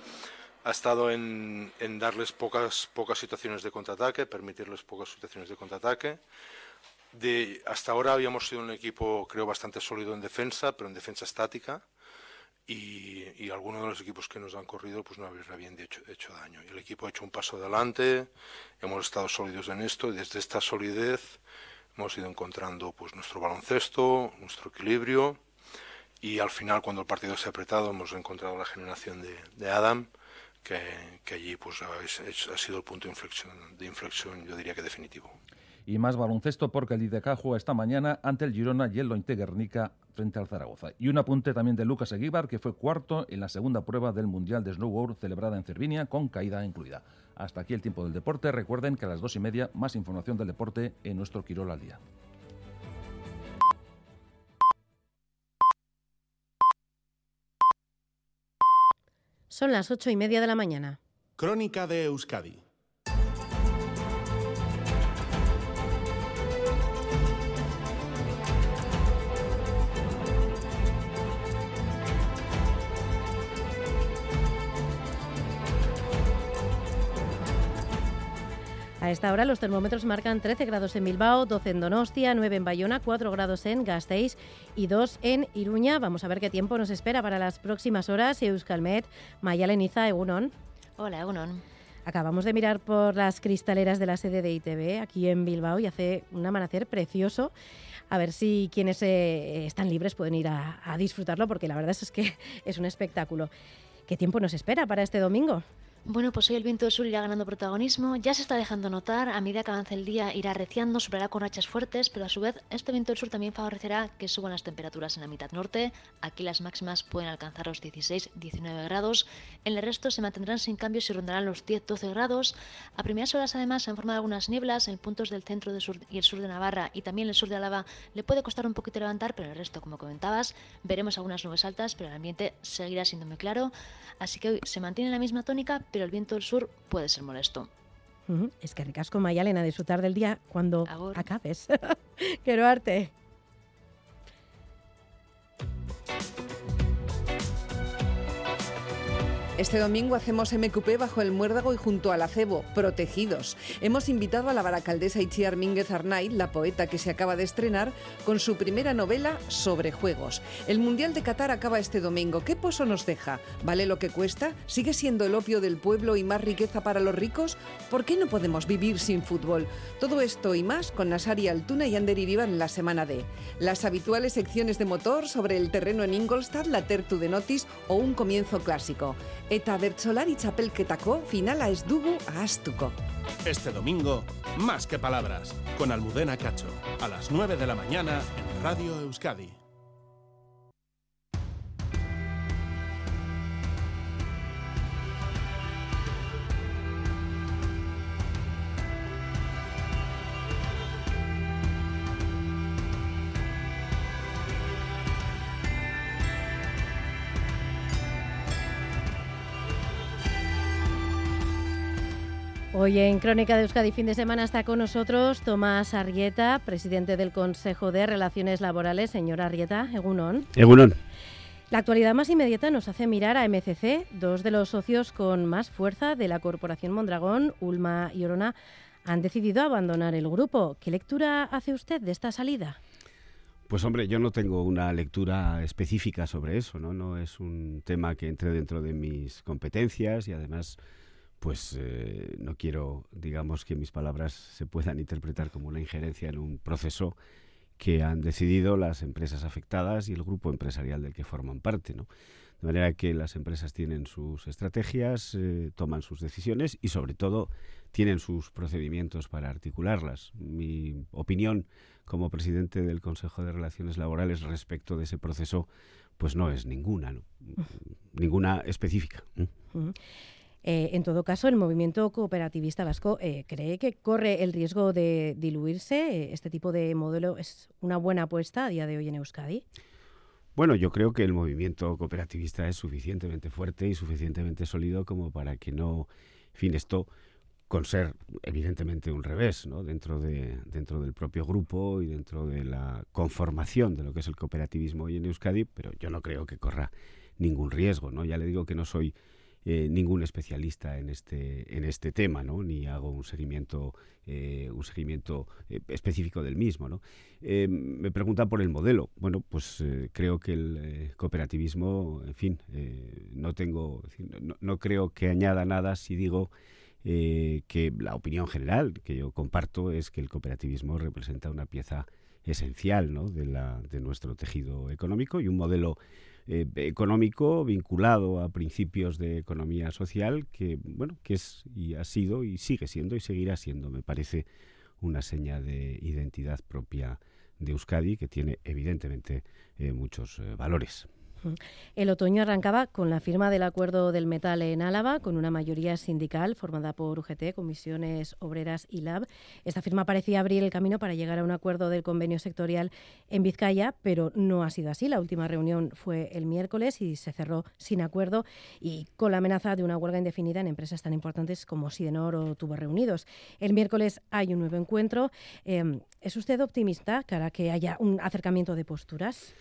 Speaker 49: ha estado en, darles pocas, pocas situaciones de contraataque, permitirles pocas situaciones de contraataque. De, hasta ahora habíamos sido un equipo, creo, bastante sólido en defensa, pero en defensa estática y, algunos de los equipos que nos han corrido pues no habían hecho, hecho daño. El equipo ha hecho un paso adelante, hemos estado sólidos en esto y desde esta solidez hemos ido encontrando pues nuestro baloncesto, nuestro equilibrio y al final cuando el partido se ha apretado hemos encontrado la generación de, Adam que, que, allí pues ha, ha sido el punto de inflexión, de inflexión yo diría que definitivo.
Speaker 12: Y más baloncesto porque el IDK juega esta mañana ante el Girona y el Lointe Guernica frente al Zaragoza. Y un apunte también de Lucas Eguíbar, que fue cuarto en la segunda prueba del Mundial de Snowboard celebrada en Cervinia, con caída incluida. Hasta aquí el tiempo del deporte. Recuerden que a las dos y media más información del deporte en nuestro Quirol al día.
Speaker 1: Son las ocho y media de la mañana.
Speaker 3: Crónica de Euskadi.
Speaker 1: A esta hora los termómetros marcan 13 grados en Bilbao, 12 en Donostia, 9 en Bayona, 4 grados en Gasteiz y 2 en Iruña. Vamos a ver qué tiempo nos espera para las próximas horas. Euskalmet, Maya Leniza, Egunon.
Speaker 13: Hola, Egunon.
Speaker 1: Acabamos de mirar por las cristaleras de la sede de ITV aquí en Bilbao y hace un amanecer precioso. A ver si quienes eh, están libres pueden ir a, a disfrutarlo porque la verdad es que es un espectáculo. ¿Qué tiempo nos espera para este domingo?
Speaker 13: Bueno, pues hoy el viento del sur irá ganando protagonismo, ya se está dejando notar, a medida que avance el día irá arreciando, superará con rachas fuertes, pero a su vez este viento del sur también favorecerá que suban las temperaturas en la mitad norte, aquí las máximas pueden alcanzar los 16-19 grados, en el resto se mantendrán sin cambios y rondarán los 10-12 grados, a primeras horas además se han formado algunas nieblas en puntos del centro del sur y el sur de Navarra y también el sur de Álava. Le puede costar un poquito levantar, pero el resto, como comentabas, veremos algunas nubes altas, pero el ambiente seguirá siendo muy claro, así que hoy se mantiene la misma tónica, pero el viento del sur puede ser molesto.
Speaker 1: Es que ricasco, Mayalena, disfrutar del día cuando acabes. Quiero arte.
Speaker 50: Este domingo hacemos MQP bajo el muérdago y junto al acebo, protegidos. Hemos invitado a la baracaldesa Itziar Mínguez Arnaiz, la poeta que se acaba de estrenar, con su primera novela sobre juegos. El Mundial de Qatar acaba este domingo. ¿Qué pozo nos deja? ¿Vale lo que cuesta? ¿Sigue siendo el opio del pueblo y más riqueza para los ricos? ¿Por qué no podemos vivir sin fútbol? Todo esto y más con Nasari Altuna y Ander Iribar en la semana D. Las habituales secciones de motor sobre el terreno en Ingolstadt, la Tertu de Notis o un comienzo clásico. Eta bertsolari txapelketako finala ez dugu ahaztuko.
Speaker 3: Este domingo, más que palabras, con Almudena Cacho, a las 9 de la mañana en Radio Euskadi.
Speaker 1: Hoy en Crónica de Euskadi fin de semana está con nosotros Tomás Arrieta, presidente del Consejo de Relaciones Laborales. Señor Arrieta, Egunon.
Speaker 51: Egunon.
Speaker 1: La actualidad más inmediata nos hace mirar a MCC, dos de los socios con más fuerza de la Corporación Mondragón, Ulma y Orona, han decidido abandonar el grupo. ¿Qué lectura hace usted de esta salida?
Speaker 51: Pues hombre, yo no tengo una lectura específica sobre eso, ¿no? No es un tema que entre dentro de mis competencias y además pues eh, no quiero, digamos, que mis palabras se puedan interpretar como una injerencia en un proceso que han decidido las empresas afectadas y el grupo empresarial del que forman parte, ¿no? De manera que las empresas tienen sus estrategias, eh, toman sus decisiones y sobre todo tienen sus procedimientos para articularlas. Mi opinión como presidente del Consejo de Relaciones Laborales respecto de ese proceso pues no es ninguna, ¿no? ninguna específica.
Speaker 1: Eh, en todo caso, el movimiento cooperativista vasco eh, cree que corre el riesgo de diluirse. Eh, este tipo de modelo es una buena apuesta a día de hoy en Euskadi.
Speaker 51: Bueno, yo creo que el movimiento cooperativista es suficientemente fuerte y suficientemente sólido como para que no, en fin, esto con ser evidentemente un revés, ¿no? Dentro de dentro del propio grupo y dentro de la conformación de lo que es el cooperativismo hoy en Euskadi, pero yo no creo que corra ningún riesgo, ¿no? Ya le digo que no soy eh, ningún especialista en este en este tema, ¿no? Ni hago un seguimiento eh, un seguimiento eh, específico del mismo, ¿no? Me pregunta por el modelo. Bueno, pues creo que el cooperativismo, en fin, no tengo, no, creo que añada nada si digo que la opinión general que yo comparto es que el cooperativismo representa una pieza esencial ¿no? de, la, de nuestro tejido económico y un modelo eh, económico vinculado a principios de economía social que bueno que es y ha sido y sigue siendo y seguirá siendo me parece una seña de identidad propia de Euskadi que tiene evidentemente eh, muchos eh, valores.
Speaker 1: El otoño arrancaba con la firma del acuerdo del metal en Álava, con una mayoría sindical formada por UGT, Comisiones Obreras y LAB. Esta firma parecía abrir el camino para llegar a un acuerdo del convenio sectorial en Vizcaya, pero no ha sido así. La última reunión fue el miércoles y se cerró sin acuerdo y con la amenaza de una huelga indefinida en empresas tan importantes como Sidenor o Tubos Reunidos. El miércoles hay un nuevo encuentro. Em, ¿Es usted optimista para que haya un acercamiento de posturas?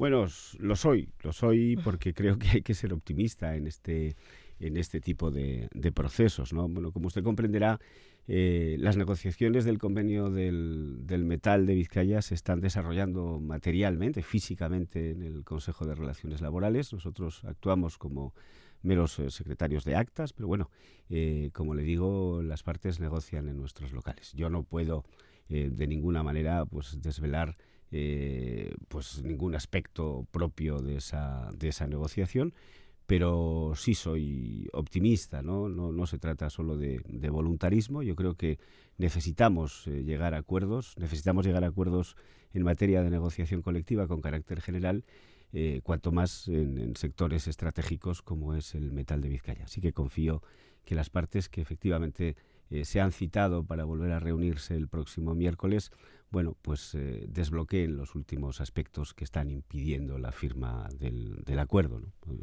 Speaker 51: Bueno, lo soy, lo soy porque creo que hay que ser optimista en este, en este tipo de, procesos. ¿no? Bueno, como usted comprenderá, eh, las negociaciones del convenio del, metal de Vizcaya se están desarrollando materialmente, físicamente en el Consejo de Relaciones Laborales. Nosotros actuamos como meros eh, secretarios de actas, pero bueno, eh, como le digo, las partes negocian en nuestros locales. Yo no puedo de ninguna manera pues desvelar eh, pues ningún aspecto propio de esa, de esa negociación, pero sí soy optimista, ¿no? No, se trata solo de, voluntarismo, yo creo que necesitamos eh, llegar a acuerdos, necesitamos llegar a acuerdos en materia de negociación colectiva con carácter general, eh, cuanto más en, sectores estratégicos como es el metal de Vizcaya. Así que confío que las partes que efectivamente se han citado para volver a reunirse el próximo miércoles bueno, pues eh, desbloqueen los últimos aspectos que están impidiendo la firma del, acuerdo.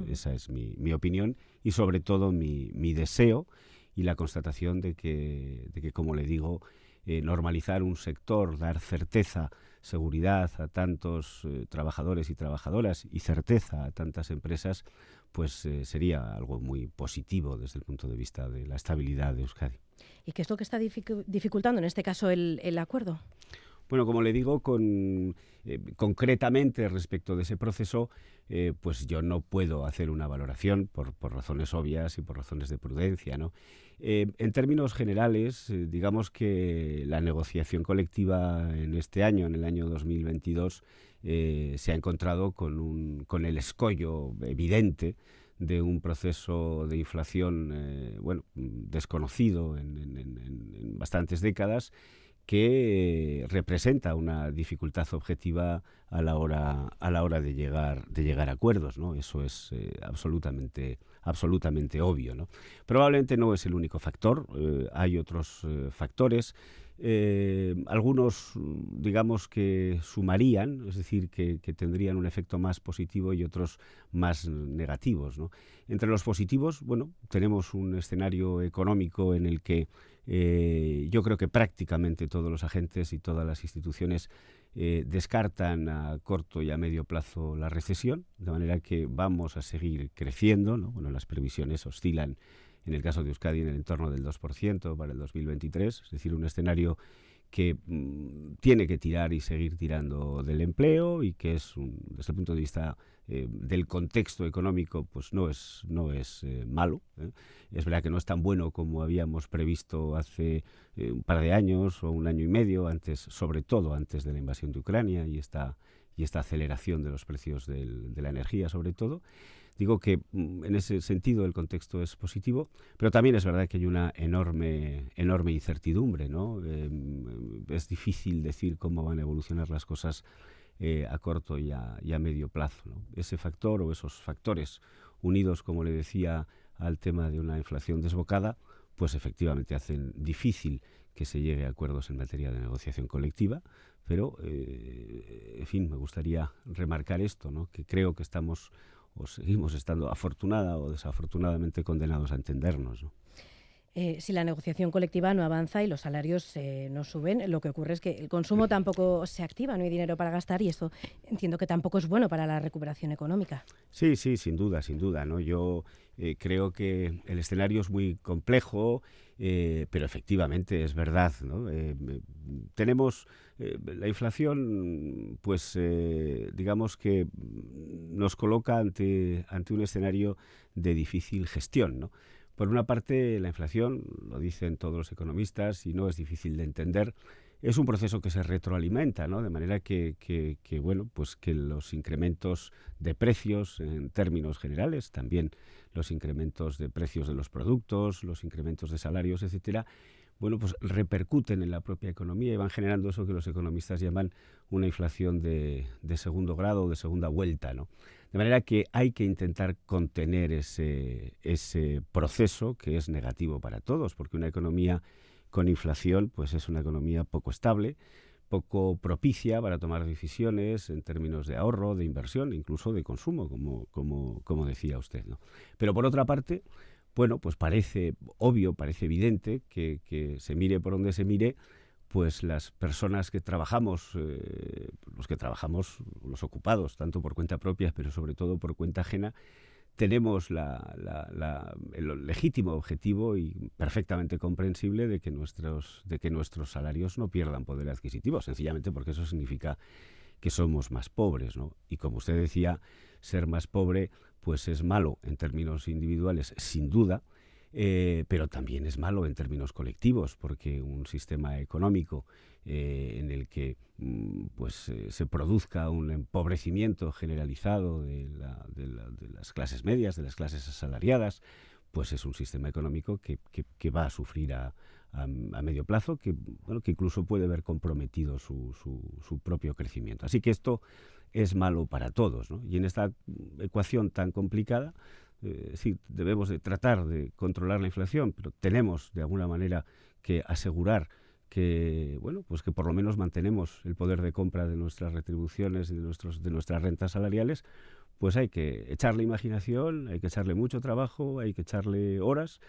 Speaker 51: Esa es mi, opinión y sobre todo mi, deseo y la constatación de que, de que como le digo, eh, normalizar un sector, dar certeza, seguridad a tantos eh, trabajadores y trabajadoras y certeza a tantas empresas, pues sería algo muy positivo desde el punto de vista de la estabilidad de Euskadi.
Speaker 1: ¿Y qué es lo que está dificultando en este caso el, acuerdo?
Speaker 51: Bueno, como le digo, eh, concretamente respecto de ese proceso, eh, pues yo no puedo hacer una valoración por, razones obvias y por razones de prudencia. ¿no? Eh, en términos generales, digamos que la negociación colectiva en este año, en el año 2022, se ha encontrado con, un, con el escollo evidente de un proceso de inflación bueno, desconocido en bastantes décadas que representa una dificultad objetiva a la hora a la hora de llegar de llegar a acuerdos no eso es eh, absolutamente absolutamente obvio no probablemente no es el único factor eh, hay otros eh, algunos digamos que sumarían es decir que, tendrían un efecto más positivo y otros más negativos entre los positivos bueno tenemos un escenario económico en el que eh, yo creo que prácticamente todos los agentes y todas las instituciones eh, descartan a corto y a medio plazo la recesión, de manera que vamos a seguir creciendo. Bueno, las previsiones oscilan, en el caso de Euskadi, en el entorno del 2% para el 2023, es decir, un escenario que mm, tiene que tirar y seguir tirando del empleo y que es, desde el punto de vista eh, del contexto económico pues no es, no es eh, malo. ¿eh? Es verdad que no es tan bueno como habíamos previsto hace un par de años o un año y medio, antes, sobre todo antes de la invasión de Ucrania y esta, y esta aceleración de los precios de la energía sobre todo. Digo que mm, en ese sentido el contexto es positivo, pero también es verdad que hay una enorme, enorme incertidumbre. ¿no? es difícil decir cómo van a evolucionar las cosas eh, a corto y a, medio plazo. Ese factor o esos factores unidos, como le decía, al tema de una inflación desbocada, pues efectivamente hacen difícil que se llegue a acuerdos en materia de negociación colectiva, pero, eh, en fin, me gustaría remarcar esto, ¿no? que creo que estamos o seguimos estando afortunada o desafortunadamente condenados a entendernos.
Speaker 1: Eh, si la negociación colectiva no avanza y los salarios eh, no suben, lo que ocurre es que el consumo tampoco se activa, no hay dinero para gastar y eso entiendo que tampoco es bueno para la recuperación económica.
Speaker 51: Sí, sí, sin duda, sin duda. ¿no? Yo eh, creo que el escenario es muy complejo, pero efectivamente es verdad. tenemos la inflación, pues digamos que nos coloca ante, ante un escenario de difícil gestión. ¿no? Por una parte, la inflación, lo dicen todos los economistas y no es difícil de entender, es un proceso que se retroalimenta, ¿no? De manera que, bueno, pues que los incrementos de precios en términos generales, también los incrementos de precios de los productos, los incrementos de salarios, etcétera, bueno, pues repercuten en la propia economía y van generando eso que los economistas llaman una inflación de, segundo grado o de segunda vuelta, ¿no? De manera que hay que intentar contener ese, ese proceso que es negativo para todos, porque una economía con inflación pues es una economía poco estable, poco propicia para tomar decisiones en términos de ahorro, de inversión, incluso de consumo, como, como, como decía usted. ¿no? Pero por otra parte, bueno, pues parece obvio, parece evidente que, se mire por donde se mire, pues las personas que trabajamos, eh, los que trabajamos, los ocupados, tanto por cuenta propia, pero sobre todo por cuenta ajena, tenemos el legítimo objetivo y perfectamente comprensible de que nuestros de que nuestros salarios no pierdan poder adquisitivo, sencillamente porque eso significa que somos más pobres, ¿no? Y como usted decía, ser más pobre pues es malo en términos individuales, sin duda, eh, pero también es malo en términos colectivos, porque un sistema económico eh, en el que mm, pues eh, se produzca un empobrecimiento generalizado de, las clases medias, de las clases asalariadas, pues es un sistema económico que, va a sufrir a, medio plazo, que, bueno, que incluso puede ver comprometido su, su propio crecimiento. Así que esto es malo para todos. ¿no? Y en esta ecuación tan complicada, eh, debemos de tratar de controlar la inflación, pero tenemos de alguna manera que asegurar que bueno pues que por lo menos mantenemos el poder de compra de nuestras retribuciones y de nuestros de nuestras rentas salariales pues hay que echarle imaginación hay que echarle mucho trabajo hay que echarle horas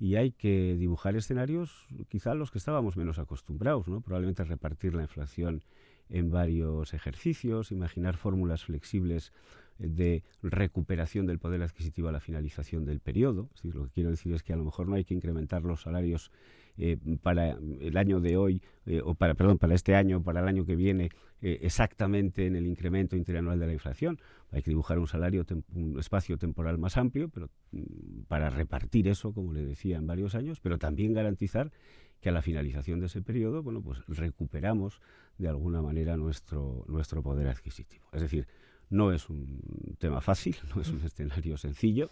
Speaker 51: y hay que dibujar escenarios quizá los que estábamos menos acostumbrados no probablemente repartir la inflación en varios ejercicios, imaginar fórmulas flexibles de recuperación del poder adquisitivo a la finalización del periodo. lo que quiero decir es que a lo mejor no hay que incrementar los salarios eh, para el año de hoy, eh, o para, perdón, para este año, para el año que viene, eh, exactamente en el incremento interanual de la inflación. Hay que dibujar un salario, un espacio temporal más amplio, pero mm, para repartir eso, como le decía, en varios años, pero también garantizar que a la finalización de ese periodo, bueno, pues recuperamos de alguna manera nuestro, nuestro poder adquisitivo. Es decir, no es un tema fácil, no es un escenario sencillo,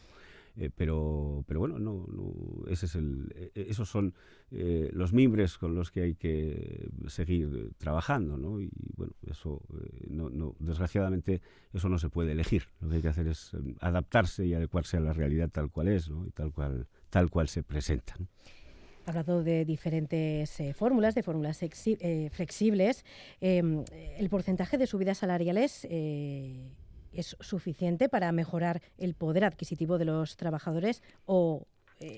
Speaker 51: eh, pero, pero bueno, no, ese es el, eh, esos son eh, los mimbres con los que hay que seguir trabajando, ¿no? Y bueno, eso, no, no, desgraciadamente, eso no se puede elegir. Lo que hay que hacer es adaptarse y adecuarse a la realidad tal cual es, ¿no? Y tal cual, tal cual se presenta.
Speaker 1: Ha hablado de diferentes eh, fórmulas, de fórmulas eh, flexibles. Em, ¿El porcentaje de subidas salariales eh, es suficiente para mejorar el poder adquisitivo de los trabajadores o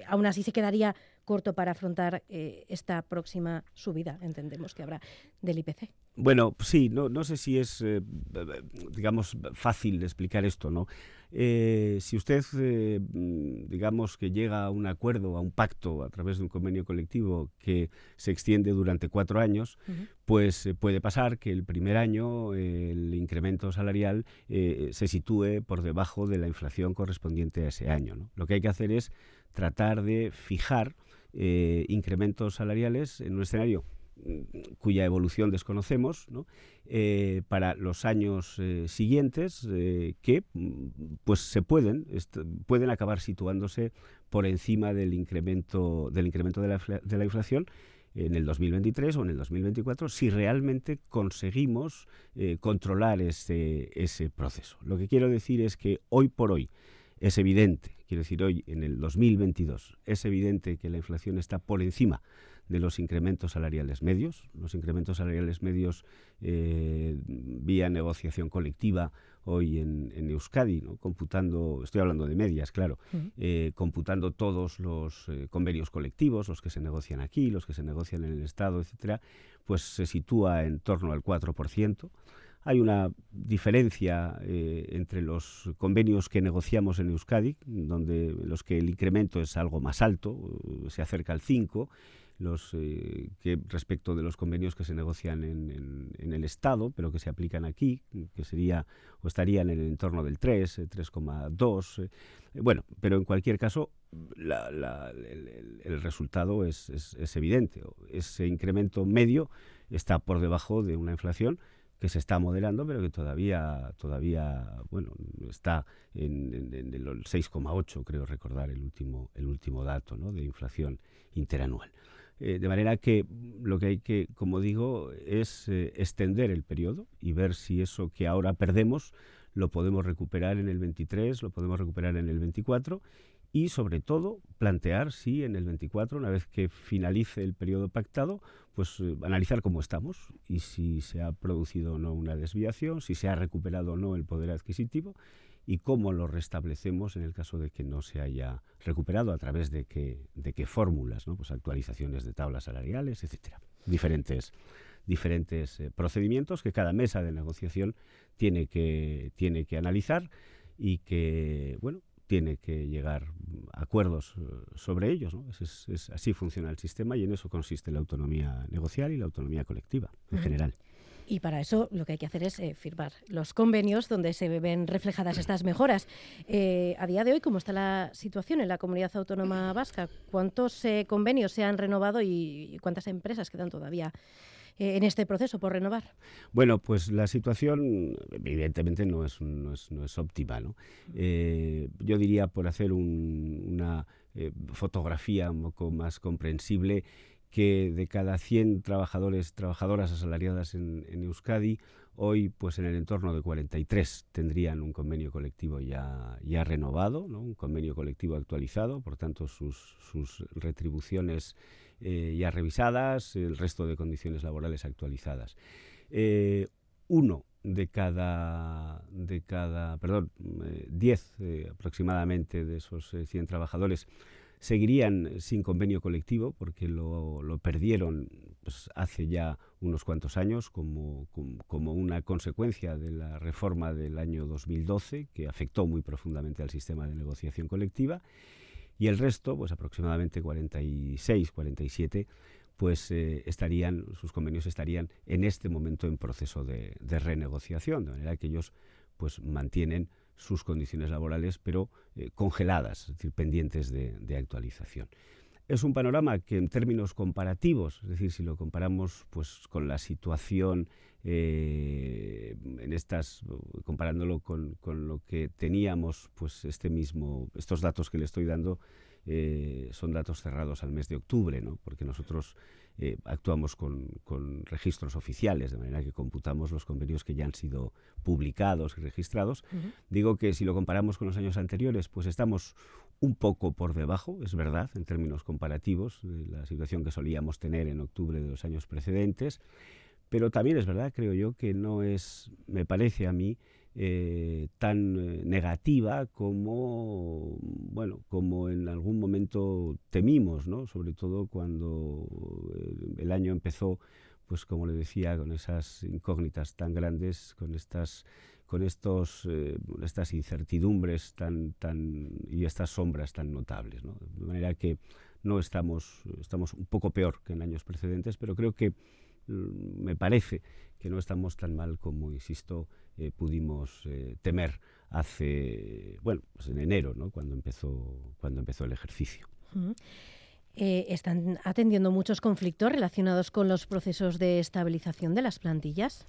Speaker 1: aún así se quedaría corto para afrontar esta próxima subida, entendemos que habrá del IPC?
Speaker 51: Bueno, sí, no, no sé si es, digamos, fácil de explicar esto, ¿no? Eh, si usted, eh, digamos, que llega a un acuerdo, a un pacto a través de un convenio colectivo que se extiende durante cuatro años, pues eh, puede pasar que el primer año el incremento salarial se sitúe por debajo de la inflación correspondiente a ese año. Lo que hay que hacer es tratar de fijar incrementos salariales en un escenario cuya evolución desconocemos, eh, para los años eh, siguientes eh, que pues se pueden pueden acabar situándose por encima del incremento del incremento de la, de la inflación en el 2023 o en el 2024 si realmente conseguimos controlar ese, ese proceso. Lo que quiero decir es que hoy por hoy es evidente, quiero decir hoy en el 2022, es evidente que la inflación está por encima de los incrementos salariales medios. Los incrementos salariales medios eh, vía negociación colectiva hoy en, Euskadi, ¿no? computando, estoy hablando de medias, claro, eh, computando todos los eh, convenios colectivos, los que se negocian aquí, los que se negocian en el Estado, etcétera, pues se sitúa en torno al 4%. Hay una diferencia entre los convenios que negociamos en Euskadi, donde los que el incremento es algo más alto, se acerca al 5, los eh, que respecto de los convenios que se negocian en, el Estado, pero que se aplican aquí, que sería o estarían en el entorno del 3, 3,2. Eh, eh, bueno, pero en cualquier caso, el, resultado es, es, evidente. Ese incremento medio está por debajo de una inflación que se está moderando, pero que todavía, todavía bueno, está en, en, el 6,8, creo recordar el último, el último dato ¿no? de inflación interanual. Eh, de manera que lo que hay que, como digo, es eh, extender el periodo y ver si eso que ahora perdemos lo podemos recuperar en el 23, lo podemos recuperar en el 24 y sobre todo plantear si en el 24, una vez que finalice el periodo pactado, pues eh, analizar cómo estamos y si se ha producido o no una desviación, si se ha recuperado o no el poder adquisitivo y cómo lo restablecemos en el caso de que no se haya recuperado a través de qué, de qué fórmulas, ¿no? pues actualizaciones de tablas salariales, etcétera. Diferentes, diferentes eh, procedimientos que cada mesa de negociación tiene que, tiene que analizar y que, bueno, tiene que llegar a acuerdos eh, sobre ellos. ¿no? Es, así funciona el sistema y en eso consiste la autonomía negocial y la autonomía colectiva en general.
Speaker 1: Y para eso lo que hay que hacer es eh, firmar los convenios donde se ven reflejadas estas mejoras. Eh, a día de hoy, ¿cómo está la situación en la comunidad autónoma vasca? ¿Cuántos eh, convenios se han renovado y, cuántas empresas quedan todavía? en este proceso por renovar?
Speaker 51: Bueno, pues la situación evidentemente no es, no es, no es óptima. ¿no? yo diría, por hacer una fotografía un poco más comprensible, que de cada 100 trabajadores, trabajadoras asalariadas en, Euskadi, hoy pues en el entorno de 43 tendrían un convenio colectivo ya, ya renovado, ¿no? un convenio colectivo actualizado, por tanto sus, sus retribuciones eh, ya revisadas, el resto de condiciones laborales actualizadas. Eh, uno de cada, de cada, perdón, 10 eh, aproximadamente de esos 100 trabajadores seguirían sin convenio colectivo porque lo, perdieron pues, hace ya unos cuantos años como, como, una consecuencia de la reforma del año 2012 que afectó muy profundamente al sistema de negociación colectiva. Y el resto, pues aproximadamente 46, 47, pues eh, estarían, sus convenios estarían en este momento en proceso de, de renegociación, de manera que ellos pues mantienen sus condiciones laborales, pero eh, congeladas, es decir, pendientes de, actualización. Es un panorama que en términos comparativos, es decir, si lo comparamos pues, con la situación eh, en estas, comparándolo con, lo que teníamos, pues este mismo, estos datos que le estoy dando eh, son datos cerrados al mes de octubre, ¿no? porque nosotros eh, actuamos con, registros oficiales, de manera que computamos los convenios que ya han sido publicados y registrados. Digo que si lo comparamos con los años anteriores, pues estamos un poco por debajo, es verdad, en términos comparativos, de la situación que solíamos tener en octubre de los años precedentes, pero también es verdad, creo yo, que no es, me parece a mí, eh, tan eh, negativa como bueno como en algún momento temimos no sobre todo cuando eh, el año empezó pues como le decía con esas incógnitas tan grandes con estas con estos estas incertidumbres tan tan y estas sombras tan notables ¿no? de manera que no estamos estamos un poco peor que en años precedentes pero creo que mm, me parece que no estamos tan mal como insisto eh, pudimos eh, temer hace, bueno, pues en enero, ¿no? cuando, empezó, cuando empezó el ejercicio.
Speaker 1: Eh, ¿Están atendiendo muchos conflictos relacionados con los procesos de estabilización de las plantillas?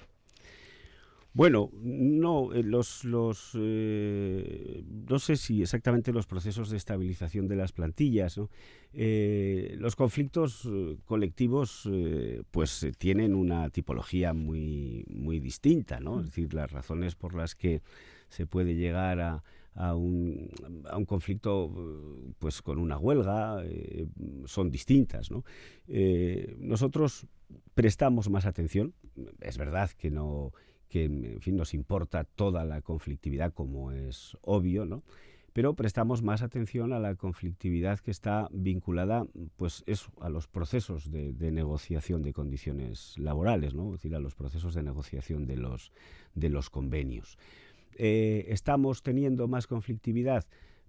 Speaker 51: Bueno, no, eh, los, los eh, no sé si exactamente los procesos de estabilización de las plantillas. Eh, los conflictos colectivos, pues tienen una tipología muy, muy distinta, ¿no? Es decir, las razones por las que se puede llegar a, a un, a un, conflicto pues con una huelga son distintas. ¿no? nosotros prestamos más atención, es verdad que no que en fin, nos importa toda la conflictividad, como es obvio, ¿no? pero prestamos más atención a la conflictividad que está vinculada pues eso, a los procesos de, negociación de condiciones laborales, ¿no? es decir, a los procesos de negociación de los, de los convenios. Eh, ¿Estamos teniendo más conflictividad?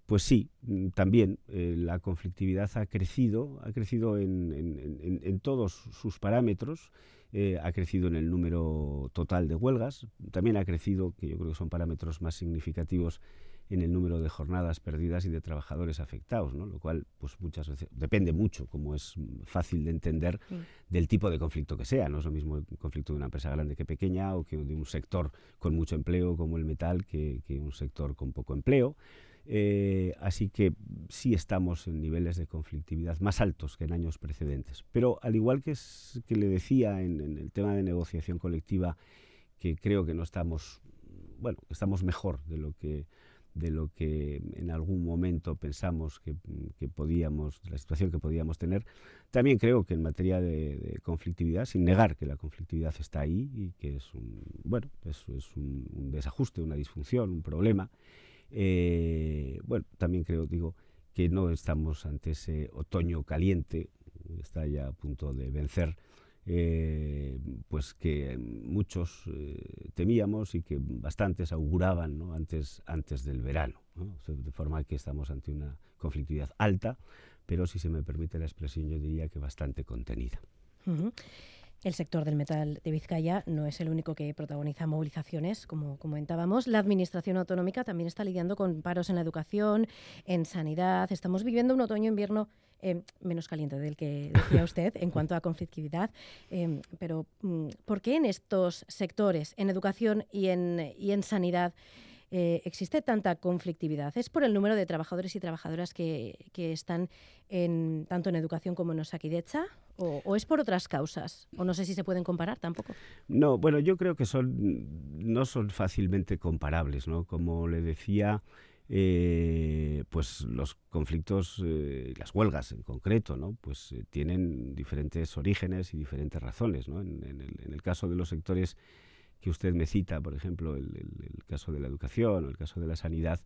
Speaker 51: Pues sí, mm, también eh, la conflictividad ha crecido, ha crecido en, en todos sus parámetros eh, ha crecido en el número total de huelgas, también ha crecido, que yo creo que son parámetros más significativos, en el número de jornadas perdidas y de trabajadores afectados, ¿no? lo cual pues muchas veces depende mucho, como es fácil de entender, del tipo de conflicto que sea. No es lo mismo el conflicto de una empresa grande que pequeña o que de un sector con mucho empleo como el metal que, que un sector con poco empleo. Eh, así que sí estamos en niveles de conflictividad más altos que en años precedentes. Pero al igual que, que le decía en, el tema de negociación colectiva, que creo que no estamos, bueno, estamos mejor de lo que de lo que en algún momento pensamos que, podíamos, la situación que podíamos tener. También creo que en materia de, conflictividad, sin negar que la conflictividad está ahí y que es bueno, eso es un desajuste, una disfunción, un problema, eh, bueno, también creo, digo, que no estamos ante ese otoño caliente, está ya a punto de vencer, eh, pues que muchos eh, temíamos y que bastantes auguraban antes, antes del verano. de forma que estamos ante una conflictividad alta, pero si se me permite la expresión, yo diría que bastante contenida.
Speaker 1: El sector del metal de Vizcaya no es el único que protagoniza movilizaciones, como comentábamos. La Administración Autonómica también está lidiando con paros en la educación, en sanidad. Estamos viviendo un otoño-invierno eh, menos caliente del que decía usted en cuanto a conflictividad. Eh, pero, mm, ¿por qué en estos sectores, en educación y en, y en sanidad, eh, existe tanta conflictividad? ¿Es por el número de trabajadores y trabajadoras que, están en, tanto en educación como en Osakidecha? O, ¿O, es por otras causas? O no sé si se pueden comparar tampoco.
Speaker 51: No, bueno, yo creo que son, no son fácilmente comparables, ¿no? Como le decía... Eh, pues los conflictos, eh, las huelgas en concreto, ¿no? pues tienen diferentes orígenes y diferentes razones. ¿no? En, el, caso de los sectores que usted me cita, por ejemplo, el, caso de la educación o el caso de la sanidad,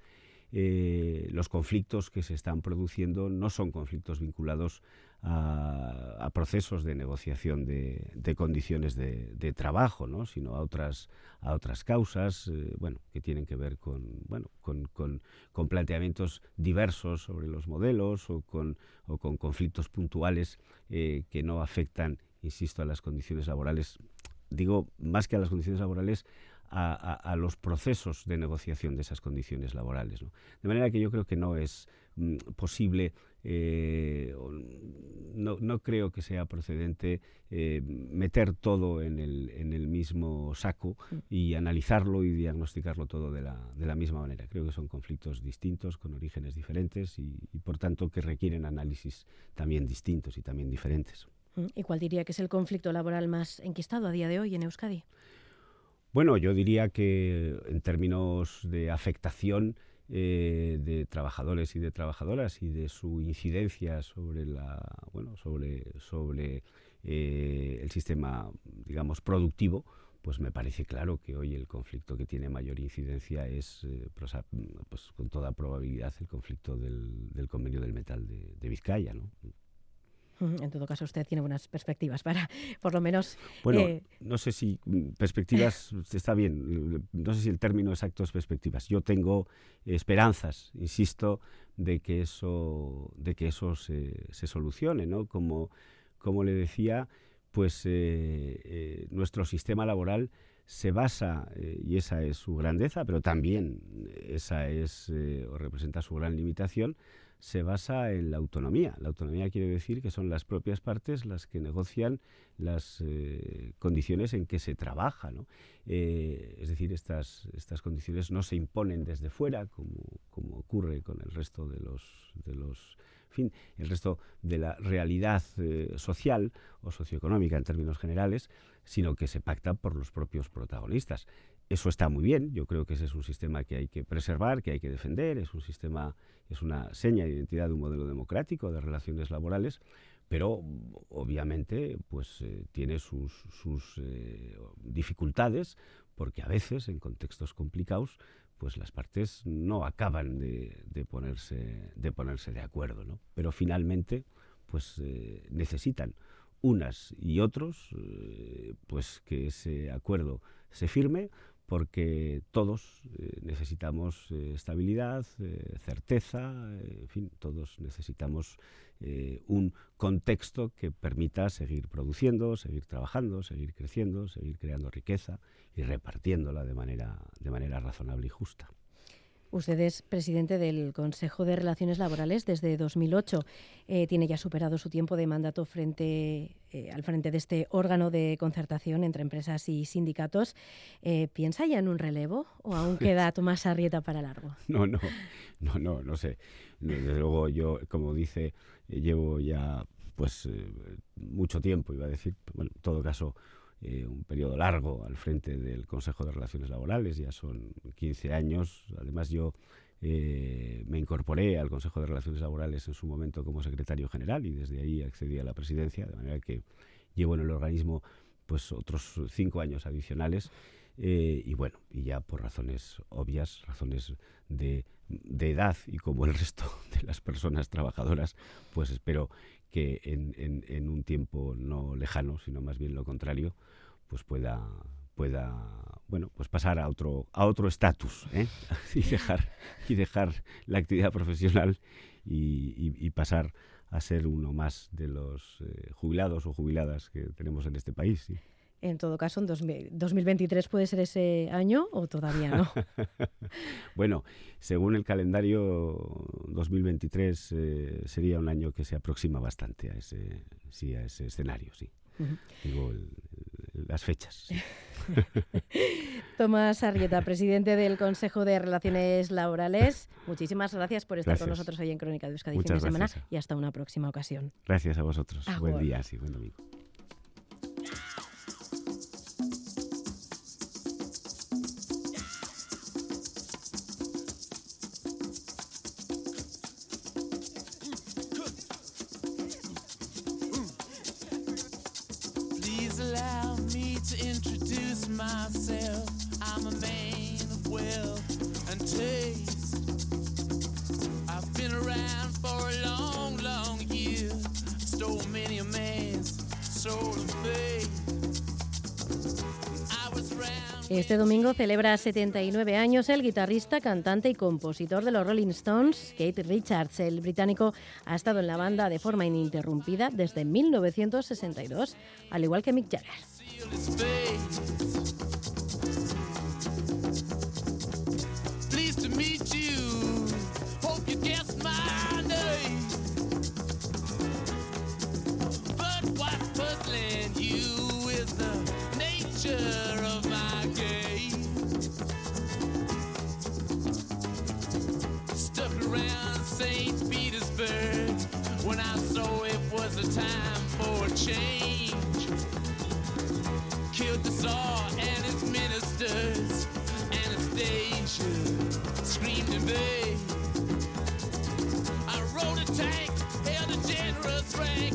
Speaker 51: eh, los conflictos que se están produciendo no son conflictos vinculados a, procesos de negociación de, condiciones de, trabajo, ¿no? sino a otras, a otras causas eh, bueno, que tienen que ver con, bueno, con, con, planteamientos diversos sobre los modelos o con, o con conflictos puntuales eh, que no afectan, insisto, a las condiciones laborales digo, más que a las condiciones laborales, a, los procesos de negociación de esas condiciones laborales. De manera que yo creo que no es mm, posible, eh, no, creo que sea procedente eh, meter todo en el, en el, mismo saco y analizarlo y diagnosticarlo todo de la, de la, misma manera. Creo que son conflictos distintos, con orígenes diferentes y, y por tanto que requieren análisis también distintos y también diferentes.
Speaker 1: ¿Y cuál diría que es el conflicto laboral más enquistado a día de hoy en Euskadi?
Speaker 51: Bueno, yo diría que en términos de afectación eh, de trabajadores y de trabajadoras y de su incidencia sobre la, bueno, sobre, sobre eh, el sistema, digamos, productivo, pues me parece claro que hoy el conflicto que tiene mayor incidencia es, eh, pues, con toda probabilidad, el conflicto del, convenio del metal de, de Vizcaya, ¿no?
Speaker 1: En todo caso, usted tiene buenas perspectivas para, por lo menos...
Speaker 51: Bueno, eh, no sé si mm, perspectivas, está bien, no sé si el término exacto es perspectivas. Yo tengo esperanzas, insisto, de que eso, de que eso se, se solucione, ¿no? Como, como le decía, pues eh, eh, nuestro sistema laboral se basa, y esa es su grandeza, pero también esa es, o representa su gran limitación, se basa en la autonomía. La autonomía quiere decir que son las propias partes las que negocian las eh, condiciones en que se trabaja. Eh, es decir, estas, estas condiciones no se imponen desde fuera, como, como ocurre con el resto de los, de los fin, el resto de la realidad eh, social o socioeconómica en términos generales, sino que se pactan por los propios protagonistas. Eso está muy bien, yo creo que ese es un sistema que hay que preservar, que hay que defender, es un sistema, es una seña de identidad de un modelo democrático de relaciones laborales, pero obviamente pues eh, tiene sus, eh, dificultades porque a veces en contextos complicados pues las partes no acaban de, de ponerse de ponerse de acuerdo, ¿no? Pero finalmente pues eh, necesitan unas y otros pues que ese acuerdo se firme porque todos eh, necesitamos eh, estabilidad, eh, certeza, en fin, todos necesitamos un contexto que permita seguir produciendo, seguir trabajando, seguir creciendo, seguir creando riqueza y repartiéndola de manera, de manera razonable y justa.
Speaker 1: Usted es presidente del Consejo de Relaciones Laborales desde 2008. Eh, tiene ya superado su tiempo de mandato frente, eh, al frente de este órgano de concertación entre empresas y sindicatos. Eh, ¿Piensa ya en un relevo o aún queda Tomás Arrieta para largo?
Speaker 51: No, no, no, no, no sé. Desde luego yo, como dice, llevo ya pues mucho tiempo, iba a decir, bueno, en todo caso, un periodo largo al frente del Consejo de Relaciones Laborales, ya son 15 años. Además, yo eh, me incorporé al Consejo de Relaciones Laborales en su momento como secretario general y desde ahí accedí a la presidencia, de manera que llevo en el organismo pues otros cinco años adicionales. Eh, y bueno, y ya por razones obvias, razones de, de, edad y como el resto de las personas trabajadoras, pues espero que en, en, en un tiempo no lejano, sino más bien lo contrario, pues pueda pueda bueno pues pasar a otro a otro estatus ¿eh? y dejar y dejar la actividad profesional y, pasar a ser uno más de los eh, jubilados o jubiladas que tenemos en este país
Speaker 1: En todo caso, en 2023 puede ser ese año o todavía no.
Speaker 51: bueno, según el calendario, 2023 eh, sería un año que se aproxima bastante a ese, sí, a ese escenario, sí. Digo, las fechas.
Speaker 1: Tomás Arrieta, presidente del Consejo de Relaciones Laborales, muchísimas gracias por estar con nosotros hoy en Crónica de Euskadi fin de semana y hasta una próxima ocasión.
Speaker 51: Gracias a vosotros. Buen día, sí, buen domingo.
Speaker 1: Este domingo celebra 79 años el guitarrista, cantante y compositor de los Rolling Stones, Kate Richards. El británico ha estado en la banda de forma ininterrumpida desde 1962, al igual que Mick Jagger.
Speaker 52: I rode a tank, held a generous rank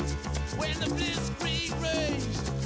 Speaker 52: when the blitzkrieg raged.